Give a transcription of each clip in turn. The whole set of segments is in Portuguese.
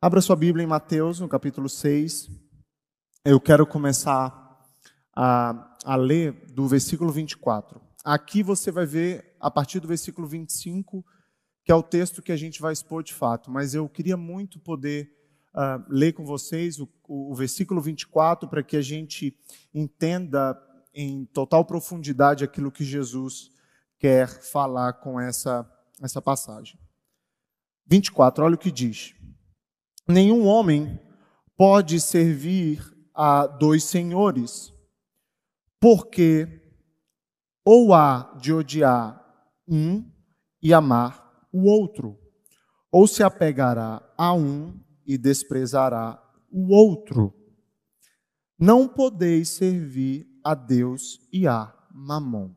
Abra sua Bíblia em Mateus, no capítulo 6. Eu quero começar a, a ler do versículo 24. Aqui você vai ver, a partir do versículo 25, que é o texto que a gente vai expor de fato. Mas eu queria muito poder uh, ler com vocês o, o, versículo 24 para que a gente entenda em total profundidade aquilo que Jesus quer falar com essa, essa passagem. 24, olha o que diz nenhum homem pode servir a dois senhores, porque ou há de odiar um e amar o outro, ou se apegará a um e desprezará o outro. Não podeis servir a Deus e a Mamon.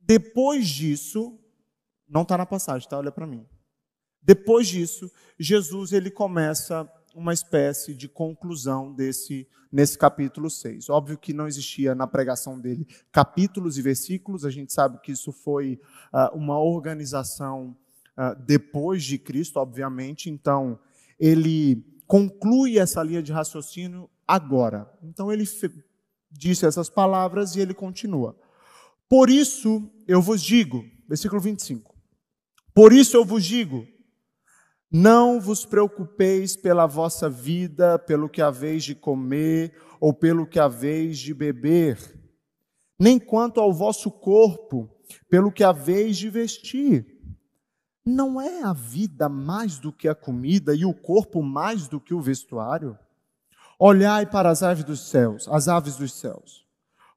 Depois disso, não está na passagem, tá? Olha para mim. Depois disso, Jesus ele começa uma espécie de conclusão desse nesse capítulo 6. Óbvio que não existia na pregação dele capítulos e versículos, a gente sabe que isso foi uh, uma organização uh, depois de Cristo, obviamente, então ele conclui essa linha de raciocínio agora. Então ele disse essas palavras e ele continua. Por isso eu vos digo, versículo 25. Por isso eu vos digo, não vos preocupeis pela vossa vida, pelo que haveis de comer ou pelo que haveis de beber, nem quanto ao vosso corpo, pelo que haveis de vestir. Não é a vida mais do que a comida e o corpo mais do que o vestuário? Olhai para as aves dos céus, as aves dos céus,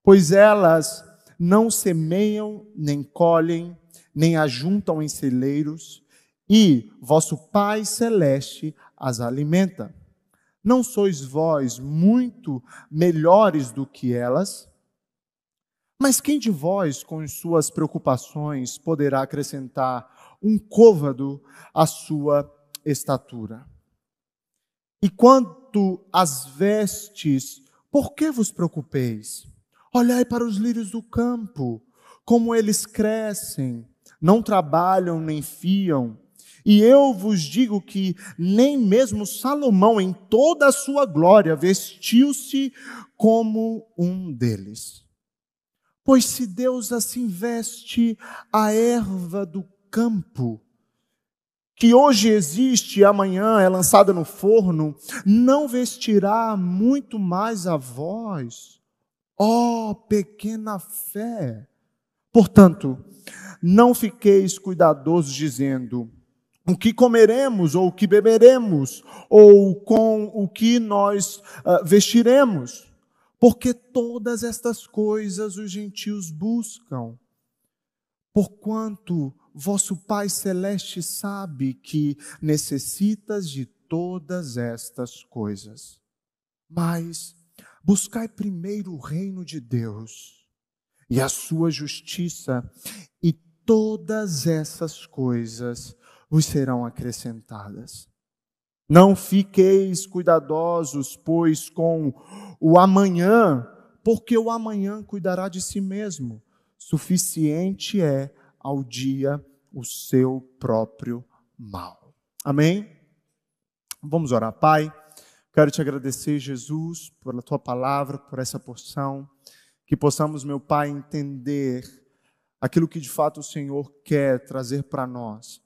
pois elas não semeiam, nem colhem, nem ajuntam em celeiros, e vosso Pai celeste as alimenta. Não sois vós muito melhores do que elas? Mas quem de vós, com suas preocupações, poderá acrescentar um côvado à sua estatura? E quanto às vestes, por que vos preocupeis? Olhai para os lírios do campo, como eles crescem, não trabalham nem fiam. E eu vos digo que nem mesmo Salomão, em toda a sua glória, vestiu-se como um deles. Pois se Deus assim veste a erva do campo, que hoje existe e amanhã é lançada no forno, não vestirá muito mais a vós, ó pequena fé. Portanto, não fiqueis cuidadosos dizendo, o que comeremos, ou o que beberemos, ou com o que nós uh, vestiremos, porque todas estas coisas os gentios buscam. Porquanto vosso Pai Celeste sabe que necessitas de todas estas coisas. Mas buscai primeiro o reino de Deus e a sua justiça, e todas essas coisas vos serão acrescentadas. Não fiqueis cuidadosos, pois, com o amanhã, porque o amanhã cuidará de si mesmo. Suficiente é ao dia o seu próprio mal. Amém? Vamos orar, Pai. Quero te agradecer, Jesus, pela tua palavra, por essa porção. Que possamos, meu Pai, entender aquilo que de fato o Senhor quer trazer para nós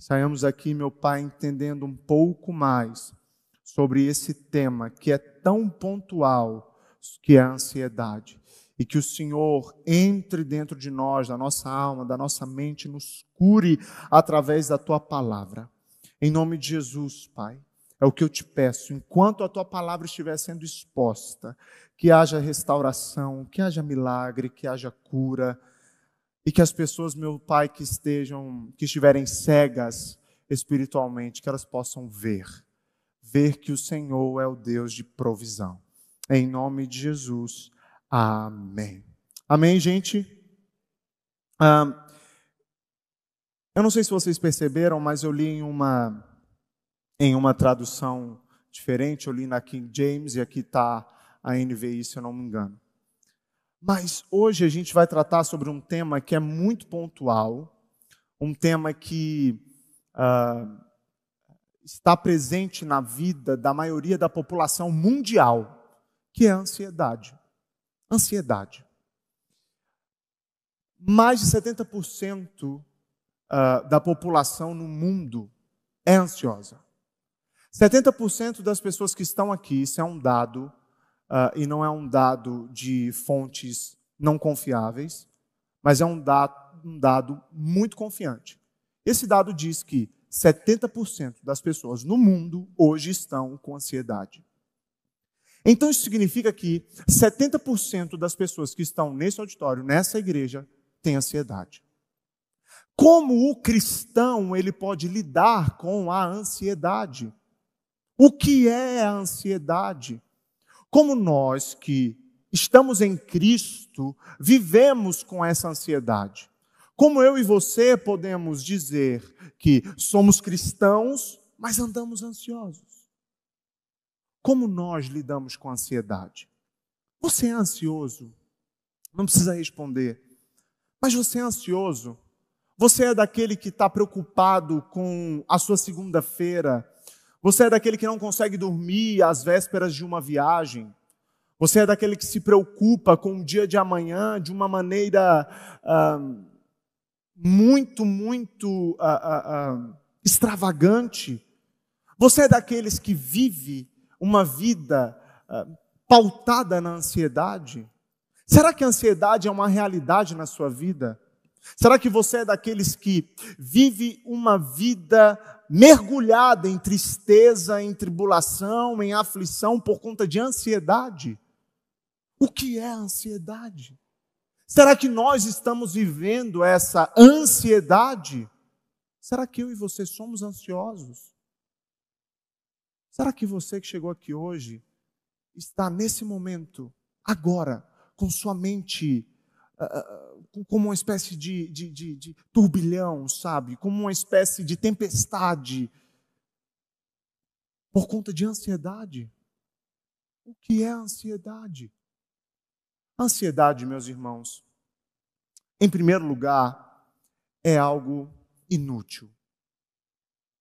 Saiamos aqui, meu Pai, entendendo um pouco mais sobre esse tema que é tão pontual, que é a ansiedade. E que o Senhor entre dentro de nós, da nossa alma, da nossa mente, nos cure através da tua palavra. Em nome de Jesus, Pai. É o que eu te peço, enquanto a tua palavra estiver sendo exposta, que haja restauração, que haja milagre, que haja cura, e que as pessoas, meu Pai, que estejam, que estiverem cegas espiritualmente, que elas possam ver, ver que o Senhor é o Deus de provisão. Em nome de Jesus. Amém. Amém, gente? Ah, eu não sei se vocês perceberam, mas eu li em uma, em uma tradução diferente, eu li na King James e aqui está a NVI, se eu não me engano. Mas hoje a gente vai tratar sobre um tema que é muito pontual, um tema que uh, está presente na vida da maioria da população mundial, que é a ansiedade. Ansiedade. Mais de 70% ah, da população no mundo é ansiosa. 70% das pessoas que estão aqui, isso é um dado, uh, e não é um dado de fontes não confiáveis, mas é um dado, um dado muito confiante. Esse dado diz que 70% das pessoas no mundo hoje estão com ansiedade. Então isso significa que 70% das pessoas que estão nesse auditório, nessa igreja, têm ansiedade. Como o cristão ele pode lidar com a ansiedade? O que é a ansiedade? Como nós que estamos em Cristo vivemos com essa ansiedade? Como eu e você podemos dizer que somos cristãos, mas andamos ansiosos? Como nós lidamos com a ansiedade? Você é ansioso? Não precisa responder. Mas você é ansioso? Você é daquele que está preocupado com a sua segunda-feira você é daquele que não consegue dormir às vésperas de uma viagem. Você é daquele que se preocupa com o dia de amanhã de uma maneira ah, muito, muito ah, ah, extravagante. Você é daqueles que vive uma vida pautada na ansiedade. Será que a ansiedade é uma realidade na sua vida? Será que você é daqueles que vive uma vida mergulhada em tristeza, em tribulação, em aflição por conta de ansiedade? O que é ansiedade? Será que nós estamos vivendo essa ansiedade? Será que eu e você somos ansiosos? Será que você que chegou aqui hoje está nesse momento, agora, com sua mente uh, como uma espécie de, de, de, de turbilhão, sabe? Como uma espécie de tempestade por conta de ansiedade. O que é ansiedade? Ansiedade, meus irmãos, em primeiro lugar, é algo inútil.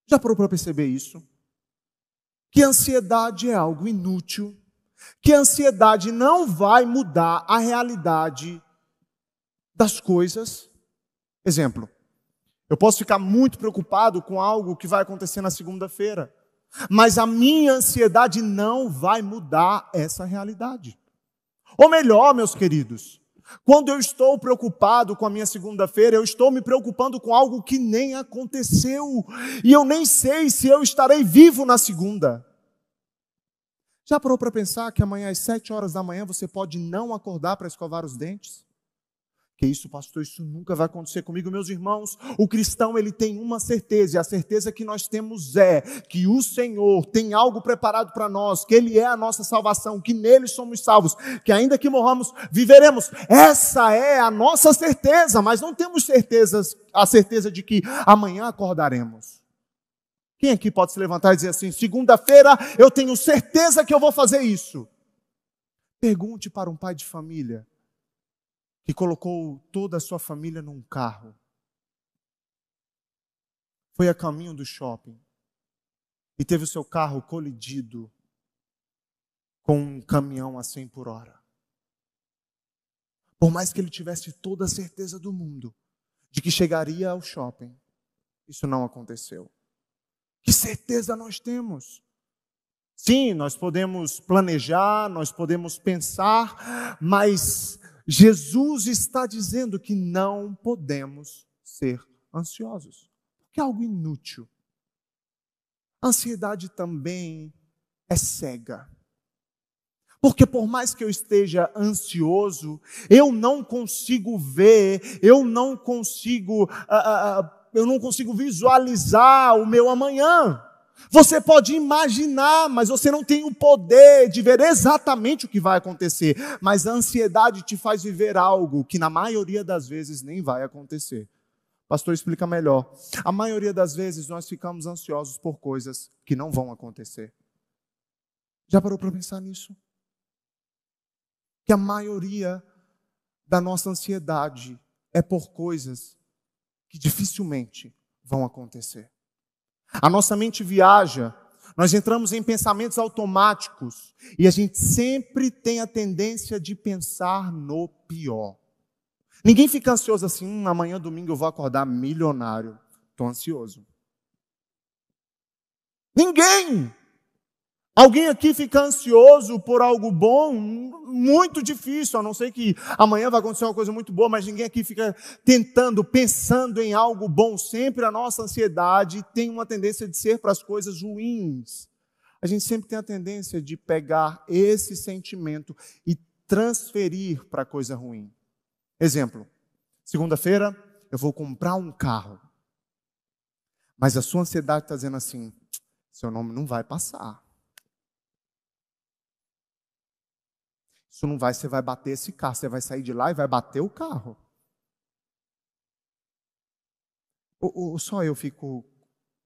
Já parou para perceber isso? Que ansiedade é algo inútil, que ansiedade não vai mudar a realidade das coisas. Exemplo, eu posso ficar muito preocupado com algo que vai acontecer na segunda-feira, mas a minha ansiedade não vai mudar essa realidade. Ou melhor, meus queridos, quando eu estou preocupado com a minha segunda-feira, eu estou me preocupando com algo que nem aconteceu, e eu nem sei se eu estarei vivo na segunda. Já parou para pensar que amanhã às sete horas da manhã você pode não acordar para escovar os dentes? Que isso, pastor, isso nunca vai acontecer comigo, meus irmãos. O cristão, ele tem uma certeza, e a certeza que nós temos é que o Senhor tem algo preparado para nós, que ele é a nossa salvação, que nele somos salvos, que ainda que morramos, viveremos. Essa é a nossa certeza, mas não temos certezas, a certeza de que amanhã acordaremos. Quem aqui pode se levantar e dizer assim: segunda-feira eu tenho certeza que eu vou fazer isso? Pergunte para um pai de família que colocou toda a sua família num carro. Foi a caminho do shopping e teve o seu carro colidido com um caminhão a 100 por hora. Por mais que ele tivesse toda a certeza do mundo de que chegaria ao shopping, isso não aconteceu. Que certeza nós temos? Sim, nós podemos planejar, nós podemos pensar, mas Jesus está dizendo que não podemos ser ansiosos, porque é algo inútil. A ansiedade também é cega. Porque por mais que eu esteja ansioso, eu não consigo ver, eu não consigo, uh, uh, eu não consigo visualizar o meu amanhã. Você pode imaginar, mas você não tem o poder de ver exatamente o que vai acontecer. Mas a ansiedade te faz viver algo que na maioria das vezes nem vai acontecer. Pastor, explica melhor. A maioria das vezes nós ficamos ansiosos por coisas que não vão acontecer. Já parou para pensar nisso? Que a maioria da nossa ansiedade é por coisas que dificilmente vão acontecer. A nossa mente viaja, nós entramos em pensamentos automáticos e a gente sempre tem a tendência de pensar no pior. Ninguém fica ansioso assim, hum, amanhã domingo eu vou acordar milionário. Estou ansioso. Ninguém! Alguém aqui fica ansioso por algo bom? Muito difícil, a não ser que amanhã vai acontecer uma coisa muito boa, mas ninguém aqui fica tentando, pensando em algo bom. Sempre a nossa ansiedade tem uma tendência de ser para as coisas ruins. A gente sempre tem a tendência de pegar esse sentimento e transferir para coisa ruim. Exemplo: segunda-feira eu vou comprar um carro, mas a sua ansiedade está dizendo assim: seu nome não vai passar. Isso não vai, você vai bater esse carro, você vai sair de lá e vai bater o carro. Ou, só eu fico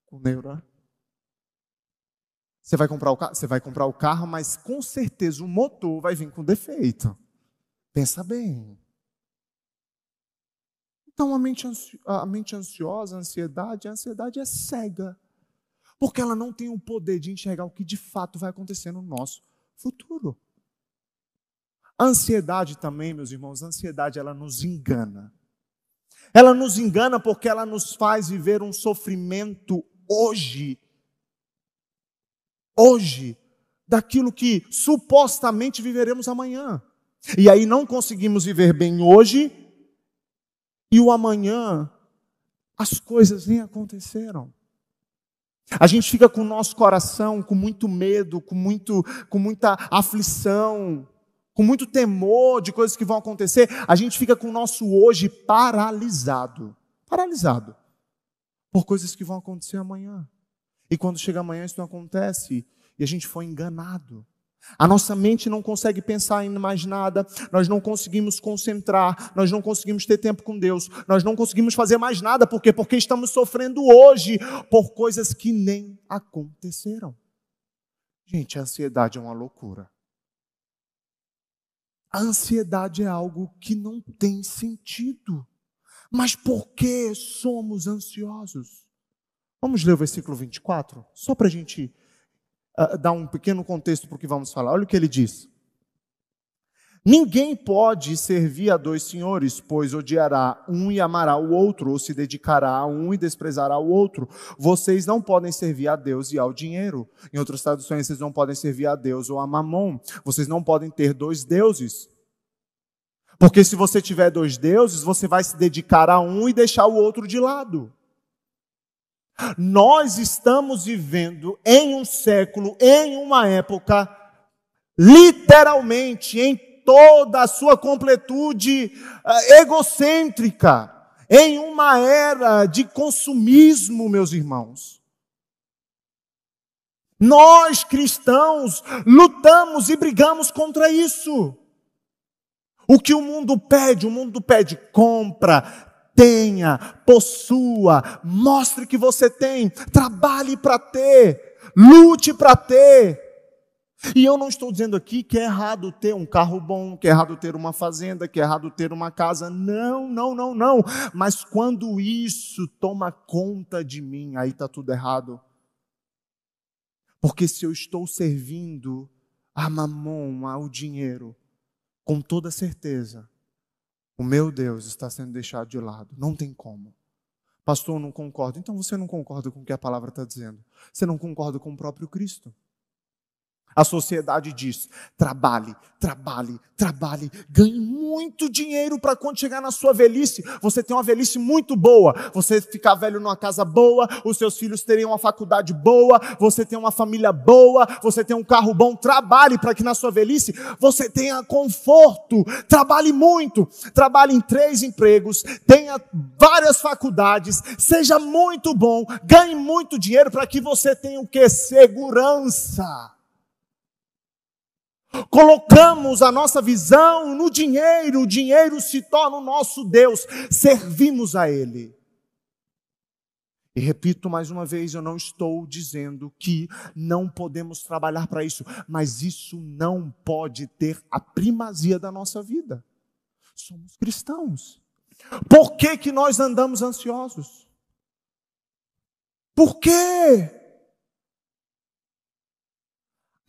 com neuro? Você vai comprar o carro, você vai comprar o carro, mas com certeza o motor vai vir com defeito. Pensa bem. Então a mente, a mente ansiosa, a ansiedade, a ansiedade é cega. Porque ela não tem o poder de enxergar o que de fato vai acontecer no nosso futuro. Ansiedade também, meus irmãos, a ansiedade ela nos engana. Ela nos engana porque ela nos faz viver um sofrimento hoje. Hoje, daquilo que supostamente viveremos amanhã. E aí não conseguimos viver bem hoje, e o amanhã as coisas nem aconteceram. A gente fica com o nosso coração com muito medo, com, muito, com muita aflição, com muito temor de coisas que vão acontecer, a gente fica com o nosso hoje paralisado. Paralisado. Por coisas que vão acontecer amanhã. E quando chega amanhã, isso não acontece. E a gente foi enganado. A nossa mente não consegue pensar em mais nada, nós não conseguimos concentrar, nós não conseguimos ter tempo com Deus, nós não conseguimos fazer mais nada, por quê? Porque estamos sofrendo hoje por coisas que nem aconteceram. Gente, a ansiedade é uma loucura. A ansiedade é algo que não tem sentido. Mas por que somos ansiosos? Vamos ler o versículo 24, só para a gente uh, dar um pequeno contexto para o que vamos falar. Olha o que ele diz. Ninguém pode servir a dois senhores, pois odiará um e amará o outro, ou se dedicará a um e desprezará o outro. Vocês não podem servir a Deus e ao dinheiro. Em outras traduções, vocês não podem servir a Deus ou a mamon. Vocês não podem ter dois deuses. Porque se você tiver dois deuses, você vai se dedicar a um e deixar o outro de lado. Nós estamos vivendo em um século, em uma época, literalmente, em toda a sua completude uh, egocêntrica, em uma era de consumismo, meus irmãos. Nós cristãos lutamos e brigamos contra isso. O que o mundo pede, o mundo pede compra, tenha, possua, mostre que você tem, trabalhe para ter, lute para ter. E eu não estou dizendo aqui que é errado ter um carro bom, que é errado ter uma fazenda, que é errado ter uma casa. Não, não, não, não. Mas quando isso toma conta de mim, aí está tudo errado. Porque se eu estou servindo a mamon, ao dinheiro, com toda certeza, o meu Deus está sendo deixado de lado. Não tem como. Pastor, não concordo. Então você não concorda com o que a palavra está dizendo. Você não concorda com o próprio Cristo. A sociedade diz: trabalhe, trabalhe, trabalhe, ganhe muito dinheiro para quando chegar na sua velhice, você ter uma velhice muito boa, você ficar velho numa casa boa, os seus filhos terem uma faculdade boa, você ter uma família boa, você ter um carro bom, trabalhe para que na sua velhice você tenha conforto, trabalhe muito, trabalhe em três empregos, tenha várias faculdades, seja muito bom, ganhe muito dinheiro para que você tenha o que? Segurança. Colocamos a nossa visão no dinheiro, o dinheiro se torna o nosso Deus, servimos a Ele. E repito mais uma vez, eu não estou dizendo que não podemos trabalhar para isso, mas isso não pode ter a primazia da nossa vida. Somos cristãos. Por que, que nós andamos ansiosos? Por quê?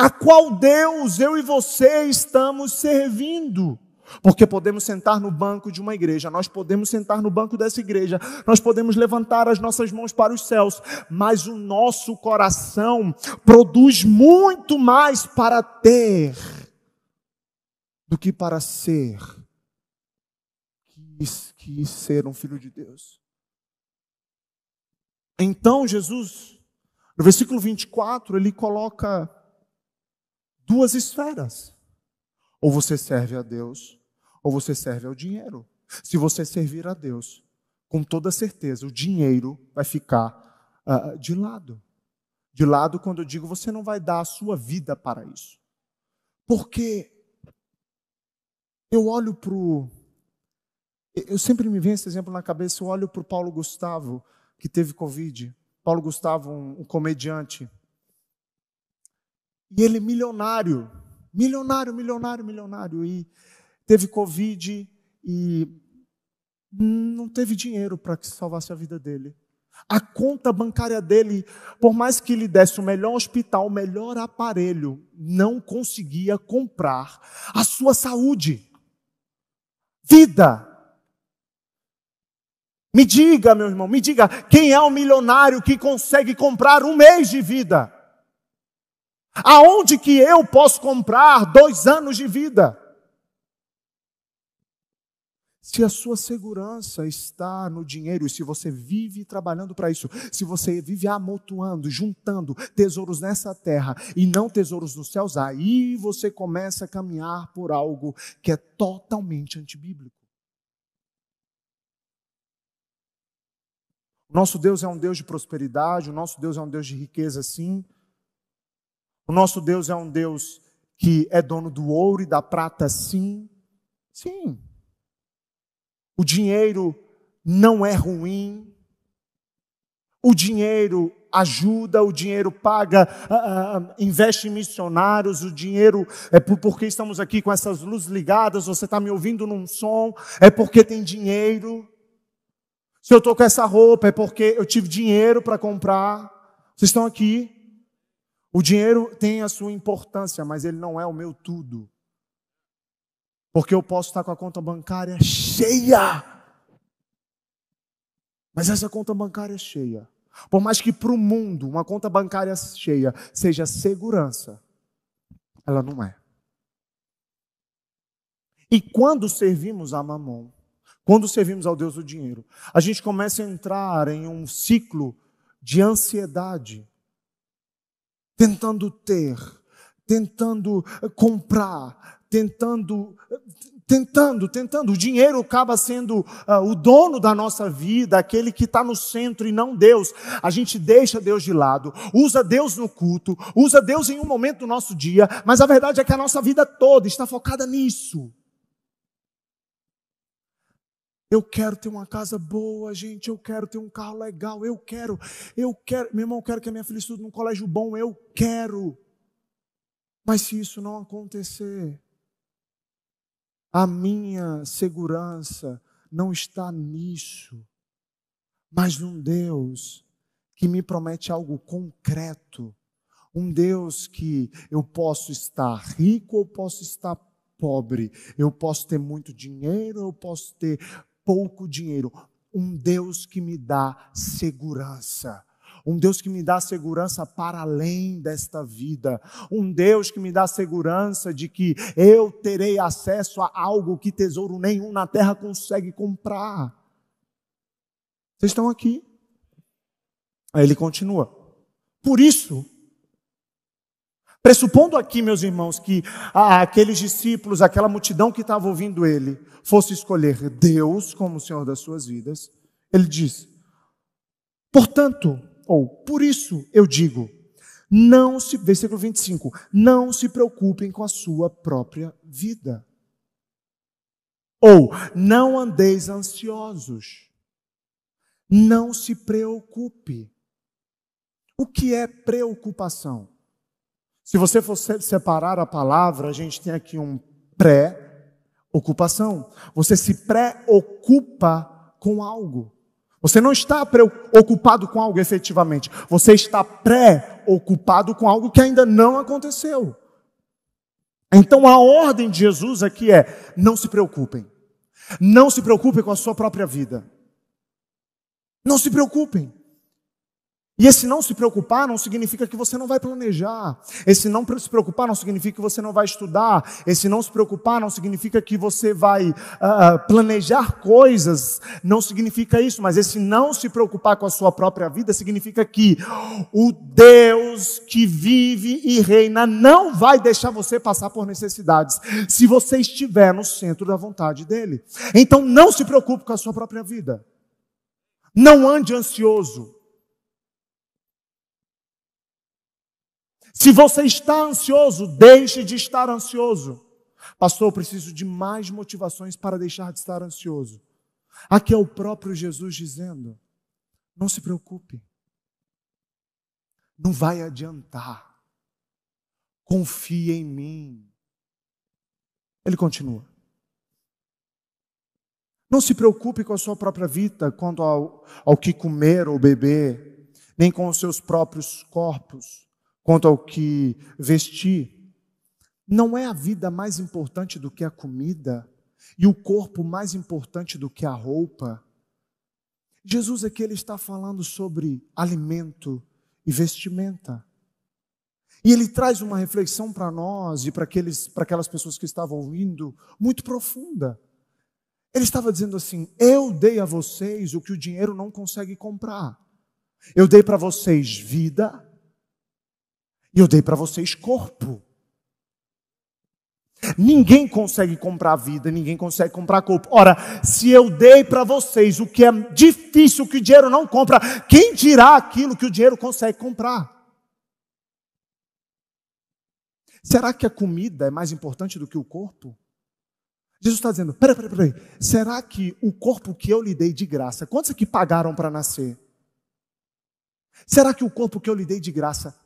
A qual Deus eu e você estamos servindo? Porque podemos sentar no banco de uma igreja, nós podemos sentar no banco dessa igreja, nós podemos levantar as nossas mãos para os céus, mas o nosso coração produz muito mais para ter do que para ser. Quis, quis ser um filho de Deus. Então Jesus, no versículo 24, ele coloca duas esferas. Ou você serve a Deus, ou você serve ao dinheiro. Se você servir a Deus, com toda certeza, o dinheiro vai ficar uh, de lado. De lado, quando eu digo, você não vai dar a sua vida para isso. Porque eu olho para o. Eu sempre me vem esse exemplo na cabeça, eu olho para o Paulo Gustavo, que teve Covid. Paulo Gustavo, um, um comediante. E ele milionário, milionário, milionário, milionário. E teve Covid e não teve dinheiro para que salvasse a vida dele. A conta bancária dele, por mais que lhe desse o melhor hospital, o melhor aparelho, não conseguia comprar a sua saúde. Vida. Me diga, meu irmão, me diga, quem é o milionário que consegue comprar um mês de vida? Aonde que eu posso comprar dois anos de vida? Se a sua segurança está no dinheiro e se você vive trabalhando para isso, se você vive amontoando, juntando tesouros nessa terra e não tesouros nos céus, aí você começa a caminhar por algo que é totalmente antibíblico. O nosso Deus é um Deus de prosperidade, o nosso Deus é um Deus de riqueza, sim. O nosso Deus é um Deus que é dono do ouro e da prata, sim. Sim. O dinheiro não é ruim. O dinheiro ajuda, o dinheiro paga, uh, investe em missionários, o dinheiro é por, porque estamos aqui com essas luzes ligadas, você está me ouvindo num som, é porque tem dinheiro. Se eu estou com essa roupa, é porque eu tive dinheiro para comprar. Vocês estão aqui. O dinheiro tem a sua importância, mas ele não é o meu tudo. Porque eu posso estar com a conta bancária cheia. Mas essa conta bancária é cheia. Por mais que para o mundo uma conta bancária cheia seja segurança, ela não é. E quando servimos a Mamon, quando servimos ao Deus do dinheiro, a gente começa a entrar em um ciclo de ansiedade, tentando ter, tentando comprar, tentando, tentando, tentando. O dinheiro acaba sendo uh, o dono da nossa vida, aquele que está no centro e não Deus. A gente deixa Deus de lado, usa Deus no culto, usa Deus em um momento do nosso dia, mas a verdade é que a nossa vida toda está focada nisso. Eu quero ter uma casa boa, gente. Eu quero ter um carro legal. Eu quero, eu quero. Meu irmão, eu quero que a minha filha estude num colégio bom. Eu quero. Mas se isso não acontecer, a minha segurança não está nisso, mas num Deus que me promete algo concreto. Um Deus que eu posso estar rico ou posso estar pobre, eu posso ter muito dinheiro, eu posso ter pouco dinheiro. Um Deus que me dá segurança. Um Deus que me dá segurança para além desta vida. Um Deus que me dá segurança de que eu terei acesso a algo que tesouro nenhum na terra consegue comprar. Vocês estão aqui? Aí ele continua. Por isso, pressupondo aqui, meus irmãos, que aqueles discípulos, aquela multidão que estava ouvindo ele, fosse escolher Deus como o Senhor das suas vidas, ele diz: portanto, ou por isso eu digo, não se, versículo 25, não se preocupem com a sua própria vida. Ou não andeis ansiosos. Não se preocupe. O que é preocupação? Se você for separar a palavra, a gente tem aqui um pré-ocupação. Você se preocupa com algo. Você não está preocupado com algo efetivamente. Você está pré-ocupado com algo que ainda não aconteceu. Então a ordem de Jesus aqui é: não se preocupem. Não se preocupem com a sua própria vida. Não se preocupem. E esse não se preocupar não significa que você não vai planejar. Esse não se preocupar não significa que você não vai estudar. Esse não se preocupar não significa que você vai uh, planejar coisas. Não significa isso. Mas esse não se preocupar com a sua própria vida significa que o Deus que vive e reina não vai deixar você passar por necessidades se você estiver no centro da vontade dele. Então não se preocupe com a sua própria vida. Não ande ansioso. Se você está ansioso, deixe de estar ansioso. Pastor, eu preciso de mais motivações para deixar de estar ansioso. Aqui é o próprio Jesus dizendo: não se preocupe, não vai adiantar, confie em mim. Ele continua. Não se preocupe com a sua própria vida quanto ao, ao que comer ou beber, nem com os seus próprios corpos quanto ao que vestir. Não é a vida mais importante do que a comida e o corpo mais importante do que a roupa. Jesus aqui ele está falando sobre alimento e vestimenta. E ele traz uma reflexão para nós e para, aquelas pessoas que estavam ouvindo, muito profunda. Ele estava dizendo assim: Eu dei a vocês o que o dinheiro não consegue comprar. Eu dei para vocês vida, e eu dei para vocês corpo. Ninguém consegue comprar vida, ninguém consegue comprar corpo. Ora, se eu dei para vocês o que é difícil, que o dinheiro não compra, quem dirá aquilo que o dinheiro consegue comprar? Será que a comida é mais importante do que o corpo? Jesus está dizendo: peraí, peraí, peraí. Será que o corpo que eu lhe dei de graça, quantos aqui pagaram para nascer? Será que o corpo que eu lhe dei de graça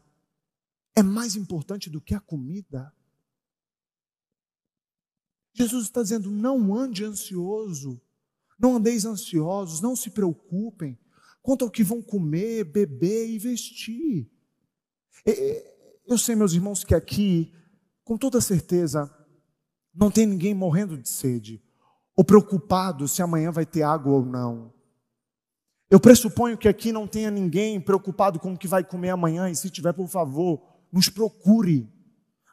é mais importante do que a comida. Jesus está dizendo: não ande ansioso, não andeis ansiosos, não se preocupem quanto ao que vão comer, beber e vestir. Eu sei, meus irmãos, que aqui, com toda certeza, não tem ninguém morrendo de sede, ou preocupado se amanhã vai ter água ou não. Eu pressuponho que aqui não tenha ninguém preocupado com o que vai comer amanhã, e se tiver, por favor, nos procure.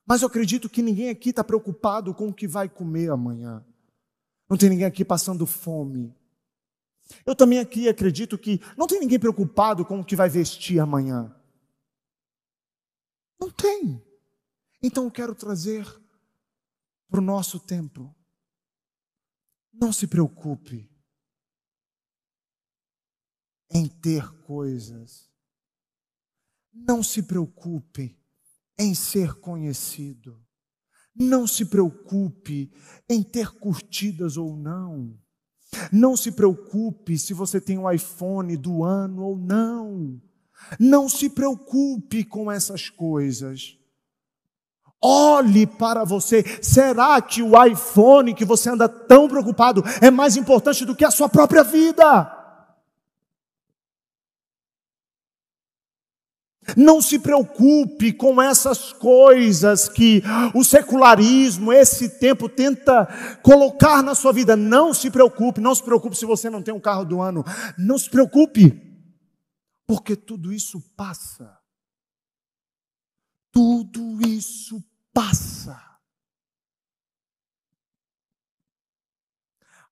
Mas eu acredito que ninguém aqui está preocupado com o que vai comer amanhã. Não tem ninguém aqui passando fome. Eu também aqui acredito que não tem ninguém preocupado com o que vai vestir amanhã. Não tem. Então eu quero trazer para o nosso tempo. Não se preocupe em ter coisas. Não se preocupe em ser conhecido. Não se preocupe em ter curtidas ou não. Não se preocupe se você tem um iPhone do ano ou não. Não se preocupe com essas coisas. Olhe para você. Será que o iPhone que você anda tão preocupado é mais importante do que a sua própria vida? Não se preocupe com essas coisas que o secularismo, esse tempo, tenta colocar na sua vida. Não se preocupe, não se preocupe se você não tem um carro do ano. Não se preocupe, porque tudo isso passa. Tudo isso passa.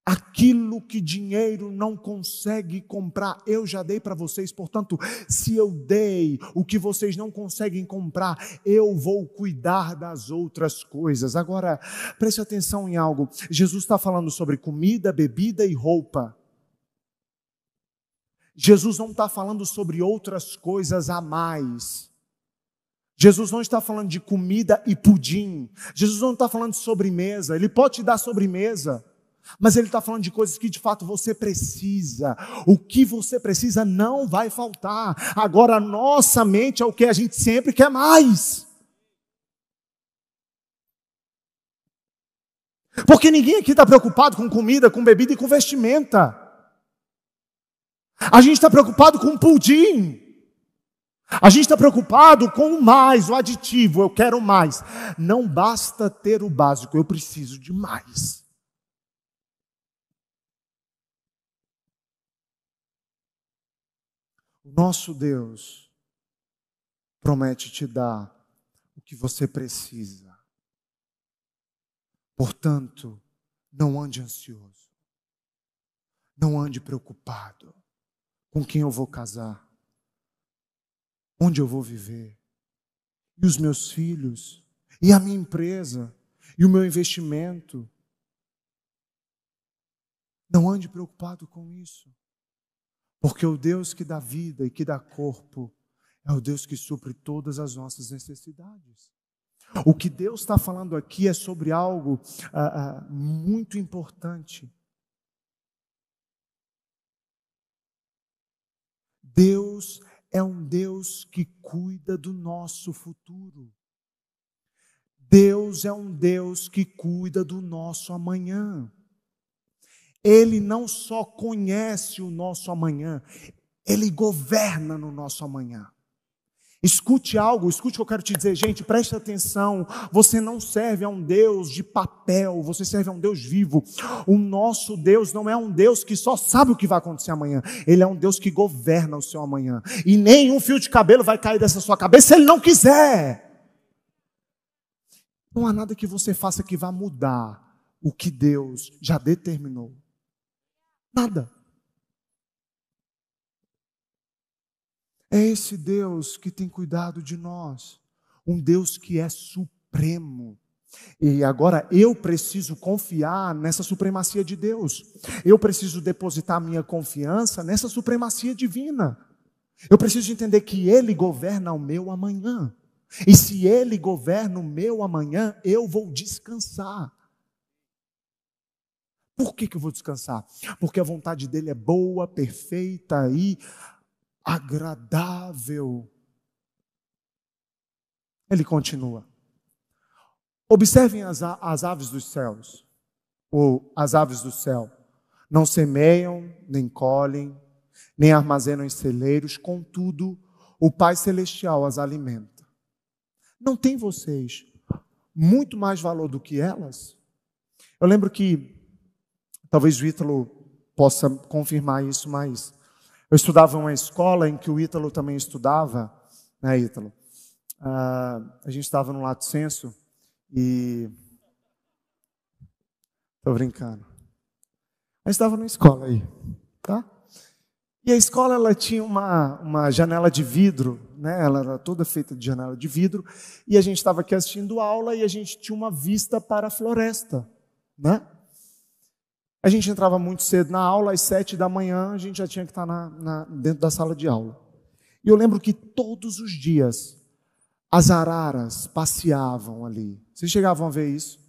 Aquilo que dinheiro não consegue comprar, eu já dei para vocês, portanto, se eu dei o que vocês não conseguem comprar, eu vou cuidar das outras coisas. Agora, preste atenção em algo: Jesus está falando sobre comida, bebida e roupa. Jesus não está falando sobre outras coisas a mais. Jesus não está falando de comida e pudim. Jesus não está falando de sobremesa. Ele pode te dar sobremesa. Mas ele está falando de coisas que de fato você precisa. O que você precisa não vai faltar. Agora, nossa mente é o que a gente sempre quer mais. Porque ninguém aqui está preocupado com comida, com bebida e com vestimenta. A gente está preocupado com pudim. A gente está preocupado com o mais, o aditivo, eu quero mais. Não basta ter o básico, eu preciso de mais. Nosso Deus promete te dar o que você precisa. Portanto, não ande ansioso. Não ande preocupado com quem eu vou casar onde eu vou viver, e os meus filhos, e a minha empresa, e o meu investimento. Não ande preocupado com isso, porque o Deus que dá vida e que dá corpo é o Deus que supre todas as nossas necessidades. O que Deus está falando aqui é sobre algo ah, ah, muito importante. Deus é um Deus que cuida do nosso futuro. Deus é um Deus que cuida do nosso amanhã. Ele não só conhece o nosso amanhã, ele governa no nosso amanhã. Escute algo, escute o que eu quero te dizer, gente, preste atenção. Você não serve a um Deus de papel, você serve a um Deus vivo. O nosso Deus não é um Deus que só sabe o que vai acontecer amanhã, ele é um Deus que governa o seu amanhã. E nenhum fio de cabelo vai cair dessa sua cabeça se ele não quiser. Não há nada que você faça que vá mudar o que Deus já determinou. Nada. É esse Deus que tem cuidado de nós, um Deus que é supremo. E agora eu preciso confiar nessa supremacia de Deus. Eu preciso depositar minha confiança nessa supremacia divina. Eu preciso entender que Ele governa o meu amanhã. E se Ele governa o meu amanhã, eu vou descansar. Por que, que eu vou descansar? Porque a vontade dele é boa, perfeita e agradável. Ele continua. Observem as, as aves dos céus, ou as aves do céu. Não semeiam, nem colhem, nem armazenam em celeiros, contudo, o Pai Celestial as alimenta. Não tem vocês muito mais valor do que elas? Eu lembro que, talvez o Ítalo possa confirmar isso, mas eu estudava em uma escola em que o Ítalo também estudava, né, Ítalo? Uh, a gente estava no Lato Senso e. Estou brincando. Gente estava na escola aí, tá? E a escola ela tinha uma, uma janela de vidro, né? Ela era toda feita de janela de vidro. E a gente estava aqui assistindo aula e a gente tinha uma vista para a floresta, né? A gente entrava muito cedo na aula, às sete da manhã, a gente já tinha que estar na, na, dentro da sala de aula. E eu lembro que todos os dias as araras passeavam ali. Vocês chegavam a ver isso?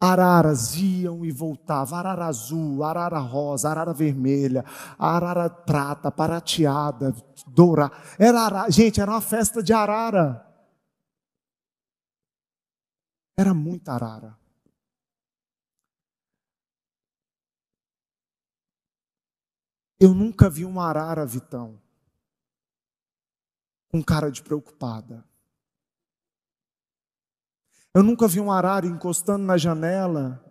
Araras iam e voltavam, arara azul, arara rosa, arara vermelha, arara prata, prateada, dourada. Era arara. Gente, era uma festa de arara. Era muita arara. Eu nunca vi uma arara, Vitão, com cara de preocupada. Eu nunca vi uma arara encostando na janela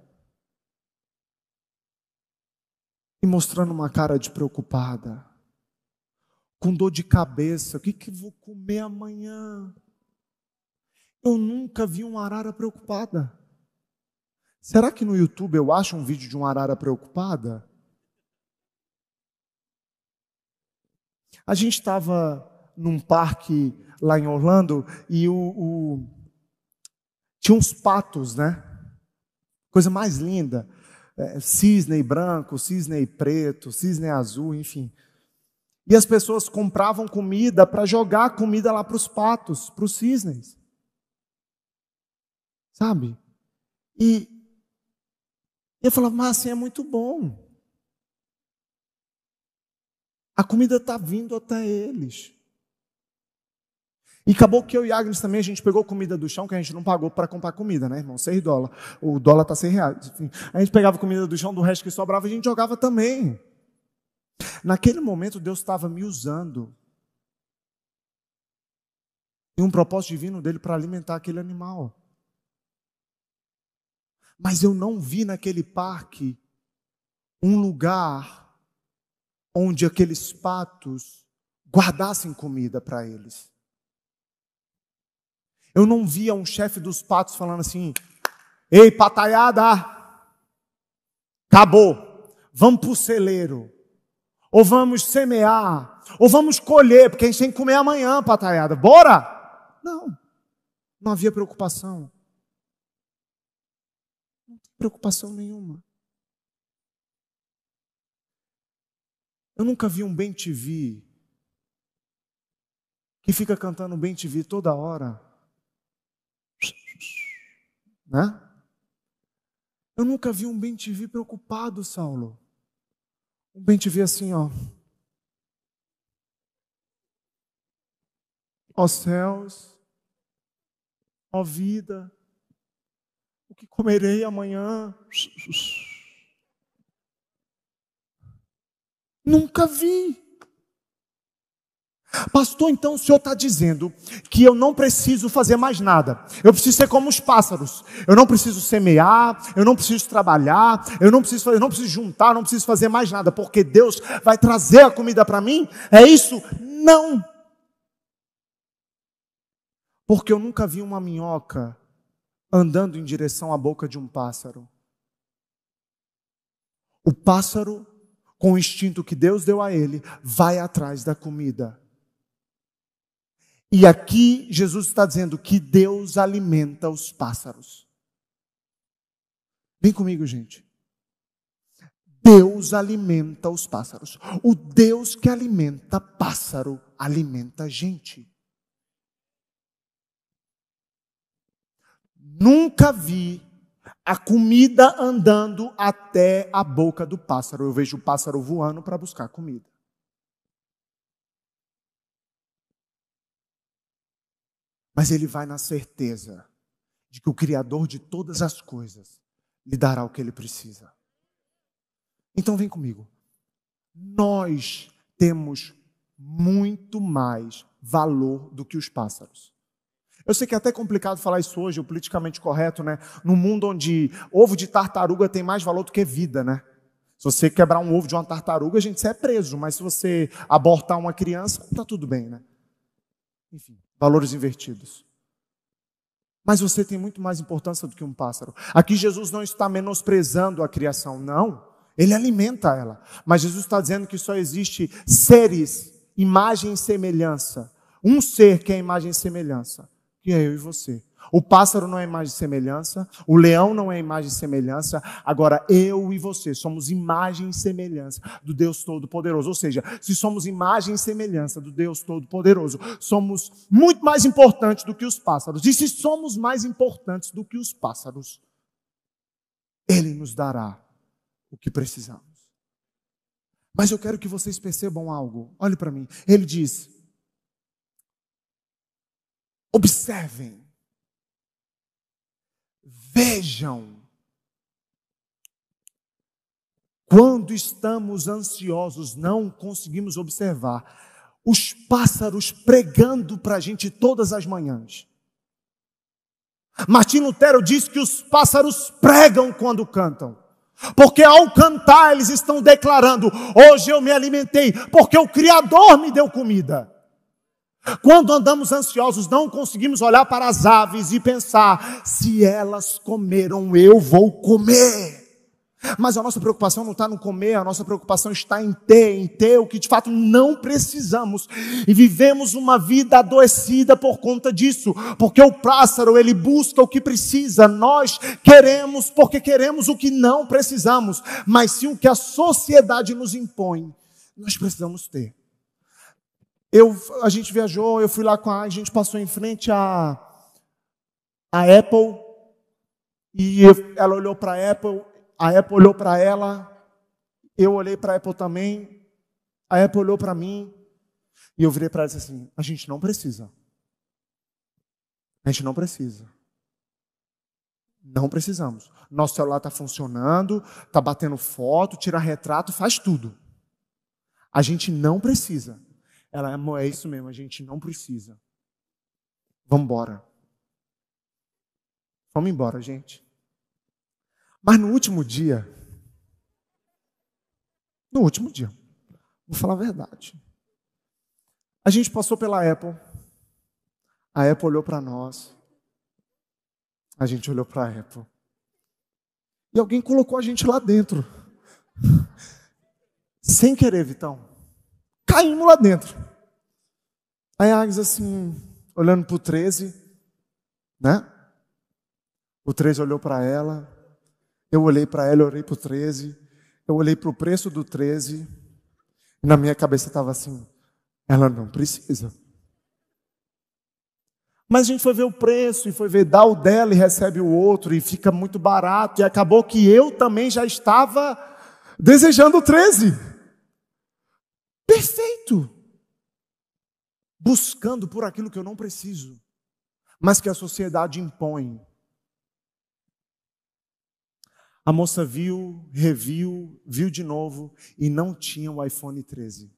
e mostrando uma cara de preocupada, com dor de cabeça. O que, que vou comer amanhã? Eu nunca vi uma arara preocupada. Será que no YouTube eu acho um vídeo de uma arara preocupada? A gente estava num parque lá em Orlando e o, o, tinha uns patos, né? Coisa mais linda. É, cisne branco, cisne preto, cisne azul, enfim. E as pessoas compravam comida para jogar comida lá para os patos, para os cisnes. Sabe? E eu falava, mas assim é muito bom. A comida está vindo até eles. E acabou que eu e Agnes também, a gente pegou comida do chão, que a gente não pagou para comprar comida, né, irmão? Seis dólares. O dólar está seis reais. Enfim, a gente pegava comida do chão, do resto que sobrava, a gente jogava também. Naquele momento, Deus estava me usando em um propósito divino dele para alimentar aquele animal. Mas eu não vi naquele parque um lugar onde aqueles patos guardassem comida para eles. Eu não via um chefe dos patos falando assim: Ei, pataiada, acabou, vamos para o celeiro, ou vamos semear, ou vamos colher, porque a gente tem que comer amanhã, pataiada, bora! Não, não havia preocupação. Não tem preocupação nenhuma. Eu nunca vi um bem TV que fica cantando bem TV toda hora. Né? Eu nunca vi um bem TV preocupado, Saulo. Um bem TV assim, ó. Ó céus, ó vida, o que comerei amanhã? Nunca vi. Pastor, então o senhor está dizendo que eu não preciso fazer mais nada. Eu preciso ser como os pássaros. Eu não preciso semear, eu não preciso trabalhar, eu não preciso, eu não preciso juntar, eu não preciso fazer mais nada, porque Deus vai trazer a comida para mim? É isso? Não. Porque eu nunca vi uma minhoca andando em direção à boca de um pássaro. O pássaro, com o instinto que Deus deu a ele, vai atrás da comida. E aqui Jesus está dizendo que Deus alimenta os pássaros. Vem comigo, gente. Deus alimenta os pássaros. O Deus que alimenta pássaro alimenta gente. Nunca vi a comida andando até a boca do pássaro. Eu vejo o pássaro voando para buscar comida. Mas ele vai na certeza de que o Criador de todas as coisas lhe dará o que ele precisa. Então vem comigo. Nós temos muito mais valor do que os pássaros. Eu sei que é até complicado falar isso hoje, o politicamente correto, né? Num mundo onde ovo de tartaruga tem mais valor do que vida, né? Se você quebrar um ovo de uma tartaruga, a gente é preso, mas se você abortar uma criança, tá tudo bem, né? Enfim, valores invertidos. Mas você tem muito mais importância do que um pássaro. Aqui Jesus não está menosprezando a criação, não. Ele alimenta ela. Mas Jesus está dizendo que só existe seres, imagem e semelhança. Um ser que é imagem e semelhança que é eu e você. O pássaro não é imagem e semelhança, o leão não é imagem e semelhança, agora eu e você somos imagem e semelhança do Deus Todo-Poderoso. Ou seja, se somos imagem e semelhança do Deus Todo-Poderoso, somos muito mais importantes do que os pássaros. E se somos mais importantes do que os pássaros, Ele nos dará o que precisamos. Mas eu quero que vocês percebam algo. Olhe para mim. Ele diz: Observem. Vejam. Quando estamos ansiosos, não conseguimos observar os pássaros pregando para a gente todas as manhãs. Martim Lutero diz que os pássaros pregam quando cantam. Porque ao cantar eles estão declarando: hoje eu me alimentei, porque o Criador me deu comida. Quando andamos ansiosos, não conseguimos olhar para as aves e pensar: se elas comeram, eu vou comer. Mas a nossa preocupação não está no comer, a nossa preocupação está em ter, em ter o que de fato não precisamos. E vivemos uma vida adoecida por conta disso, porque o pássaro ele busca o que precisa, nós queremos porque queremos o que não precisamos, mas sim o que a sociedade nos impõe, nós precisamos ter. Eu, a gente viajou, eu fui lá com a, a gente passou em frente à a, a Apple e eu, ela olhou para a Apple, a Apple olhou para ela, eu olhei para a Apple também, a Apple olhou para mim e eu virei para ela e disse assim: a gente não precisa. A gente não precisa. Não precisamos. Nosso celular está funcionando, está batendo foto, tira retrato, faz tudo. A gente não precisa. Ela, é isso mesmo, a gente não precisa. Vamos embora. Vamos embora, gente. Mas no último dia, no último dia, vou falar a verdade. A gente passou pela Apple. A Apple olhou para nós. A gente olhou para a Apple. E alguém colocou a gente lá dentro. Sem querer, Vitão. Caímos lá dentro. Aí Agnes assim, olhando para o 13, né? O 13 olhou para ela, eu olhei para ela, eu olhei para o 13, eu olhei para o preço do 13, e na minha cabeça estava assim: ela não precisa. Mas a gente foi ver o preço e foi ver, dá o dela e recebe o outro, e fica muito barato, e acabou que eu também já estava desejando o 13. Perfeito! Buscando por aquilo que eu não preciso, mas que a sociedade impõe. A moça viu, reviu, viu de novo e não tinha o iPhone 13.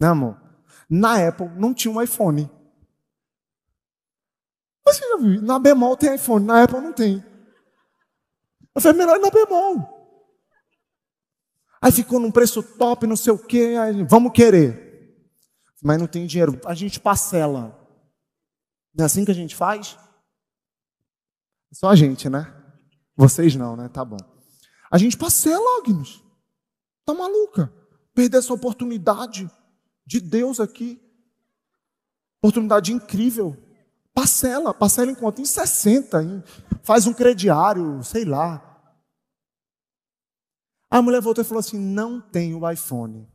Não, amor? Na Apple não tinha um iPhone. Você já viu? Na bemol tem iPhone, na Apple não tem. Eu falei, melhor na bemol. Aí ficou num preço top, não sei o quê, vamos querer. Mas não tem dinheiro, a gente parcela. Não é assim que a gente faz? Só a gente, né? Vocês não, né? Tá bom. A gente parcela, Agnes. Tá maluca? Perder essa oportunidade de Deus aqui. Oportunidade incrível. Parcela, parcela em quanto? Em 60. Em, faz um crediário, sei lá. A mulher voltou e falou assim: não tem o iPhone.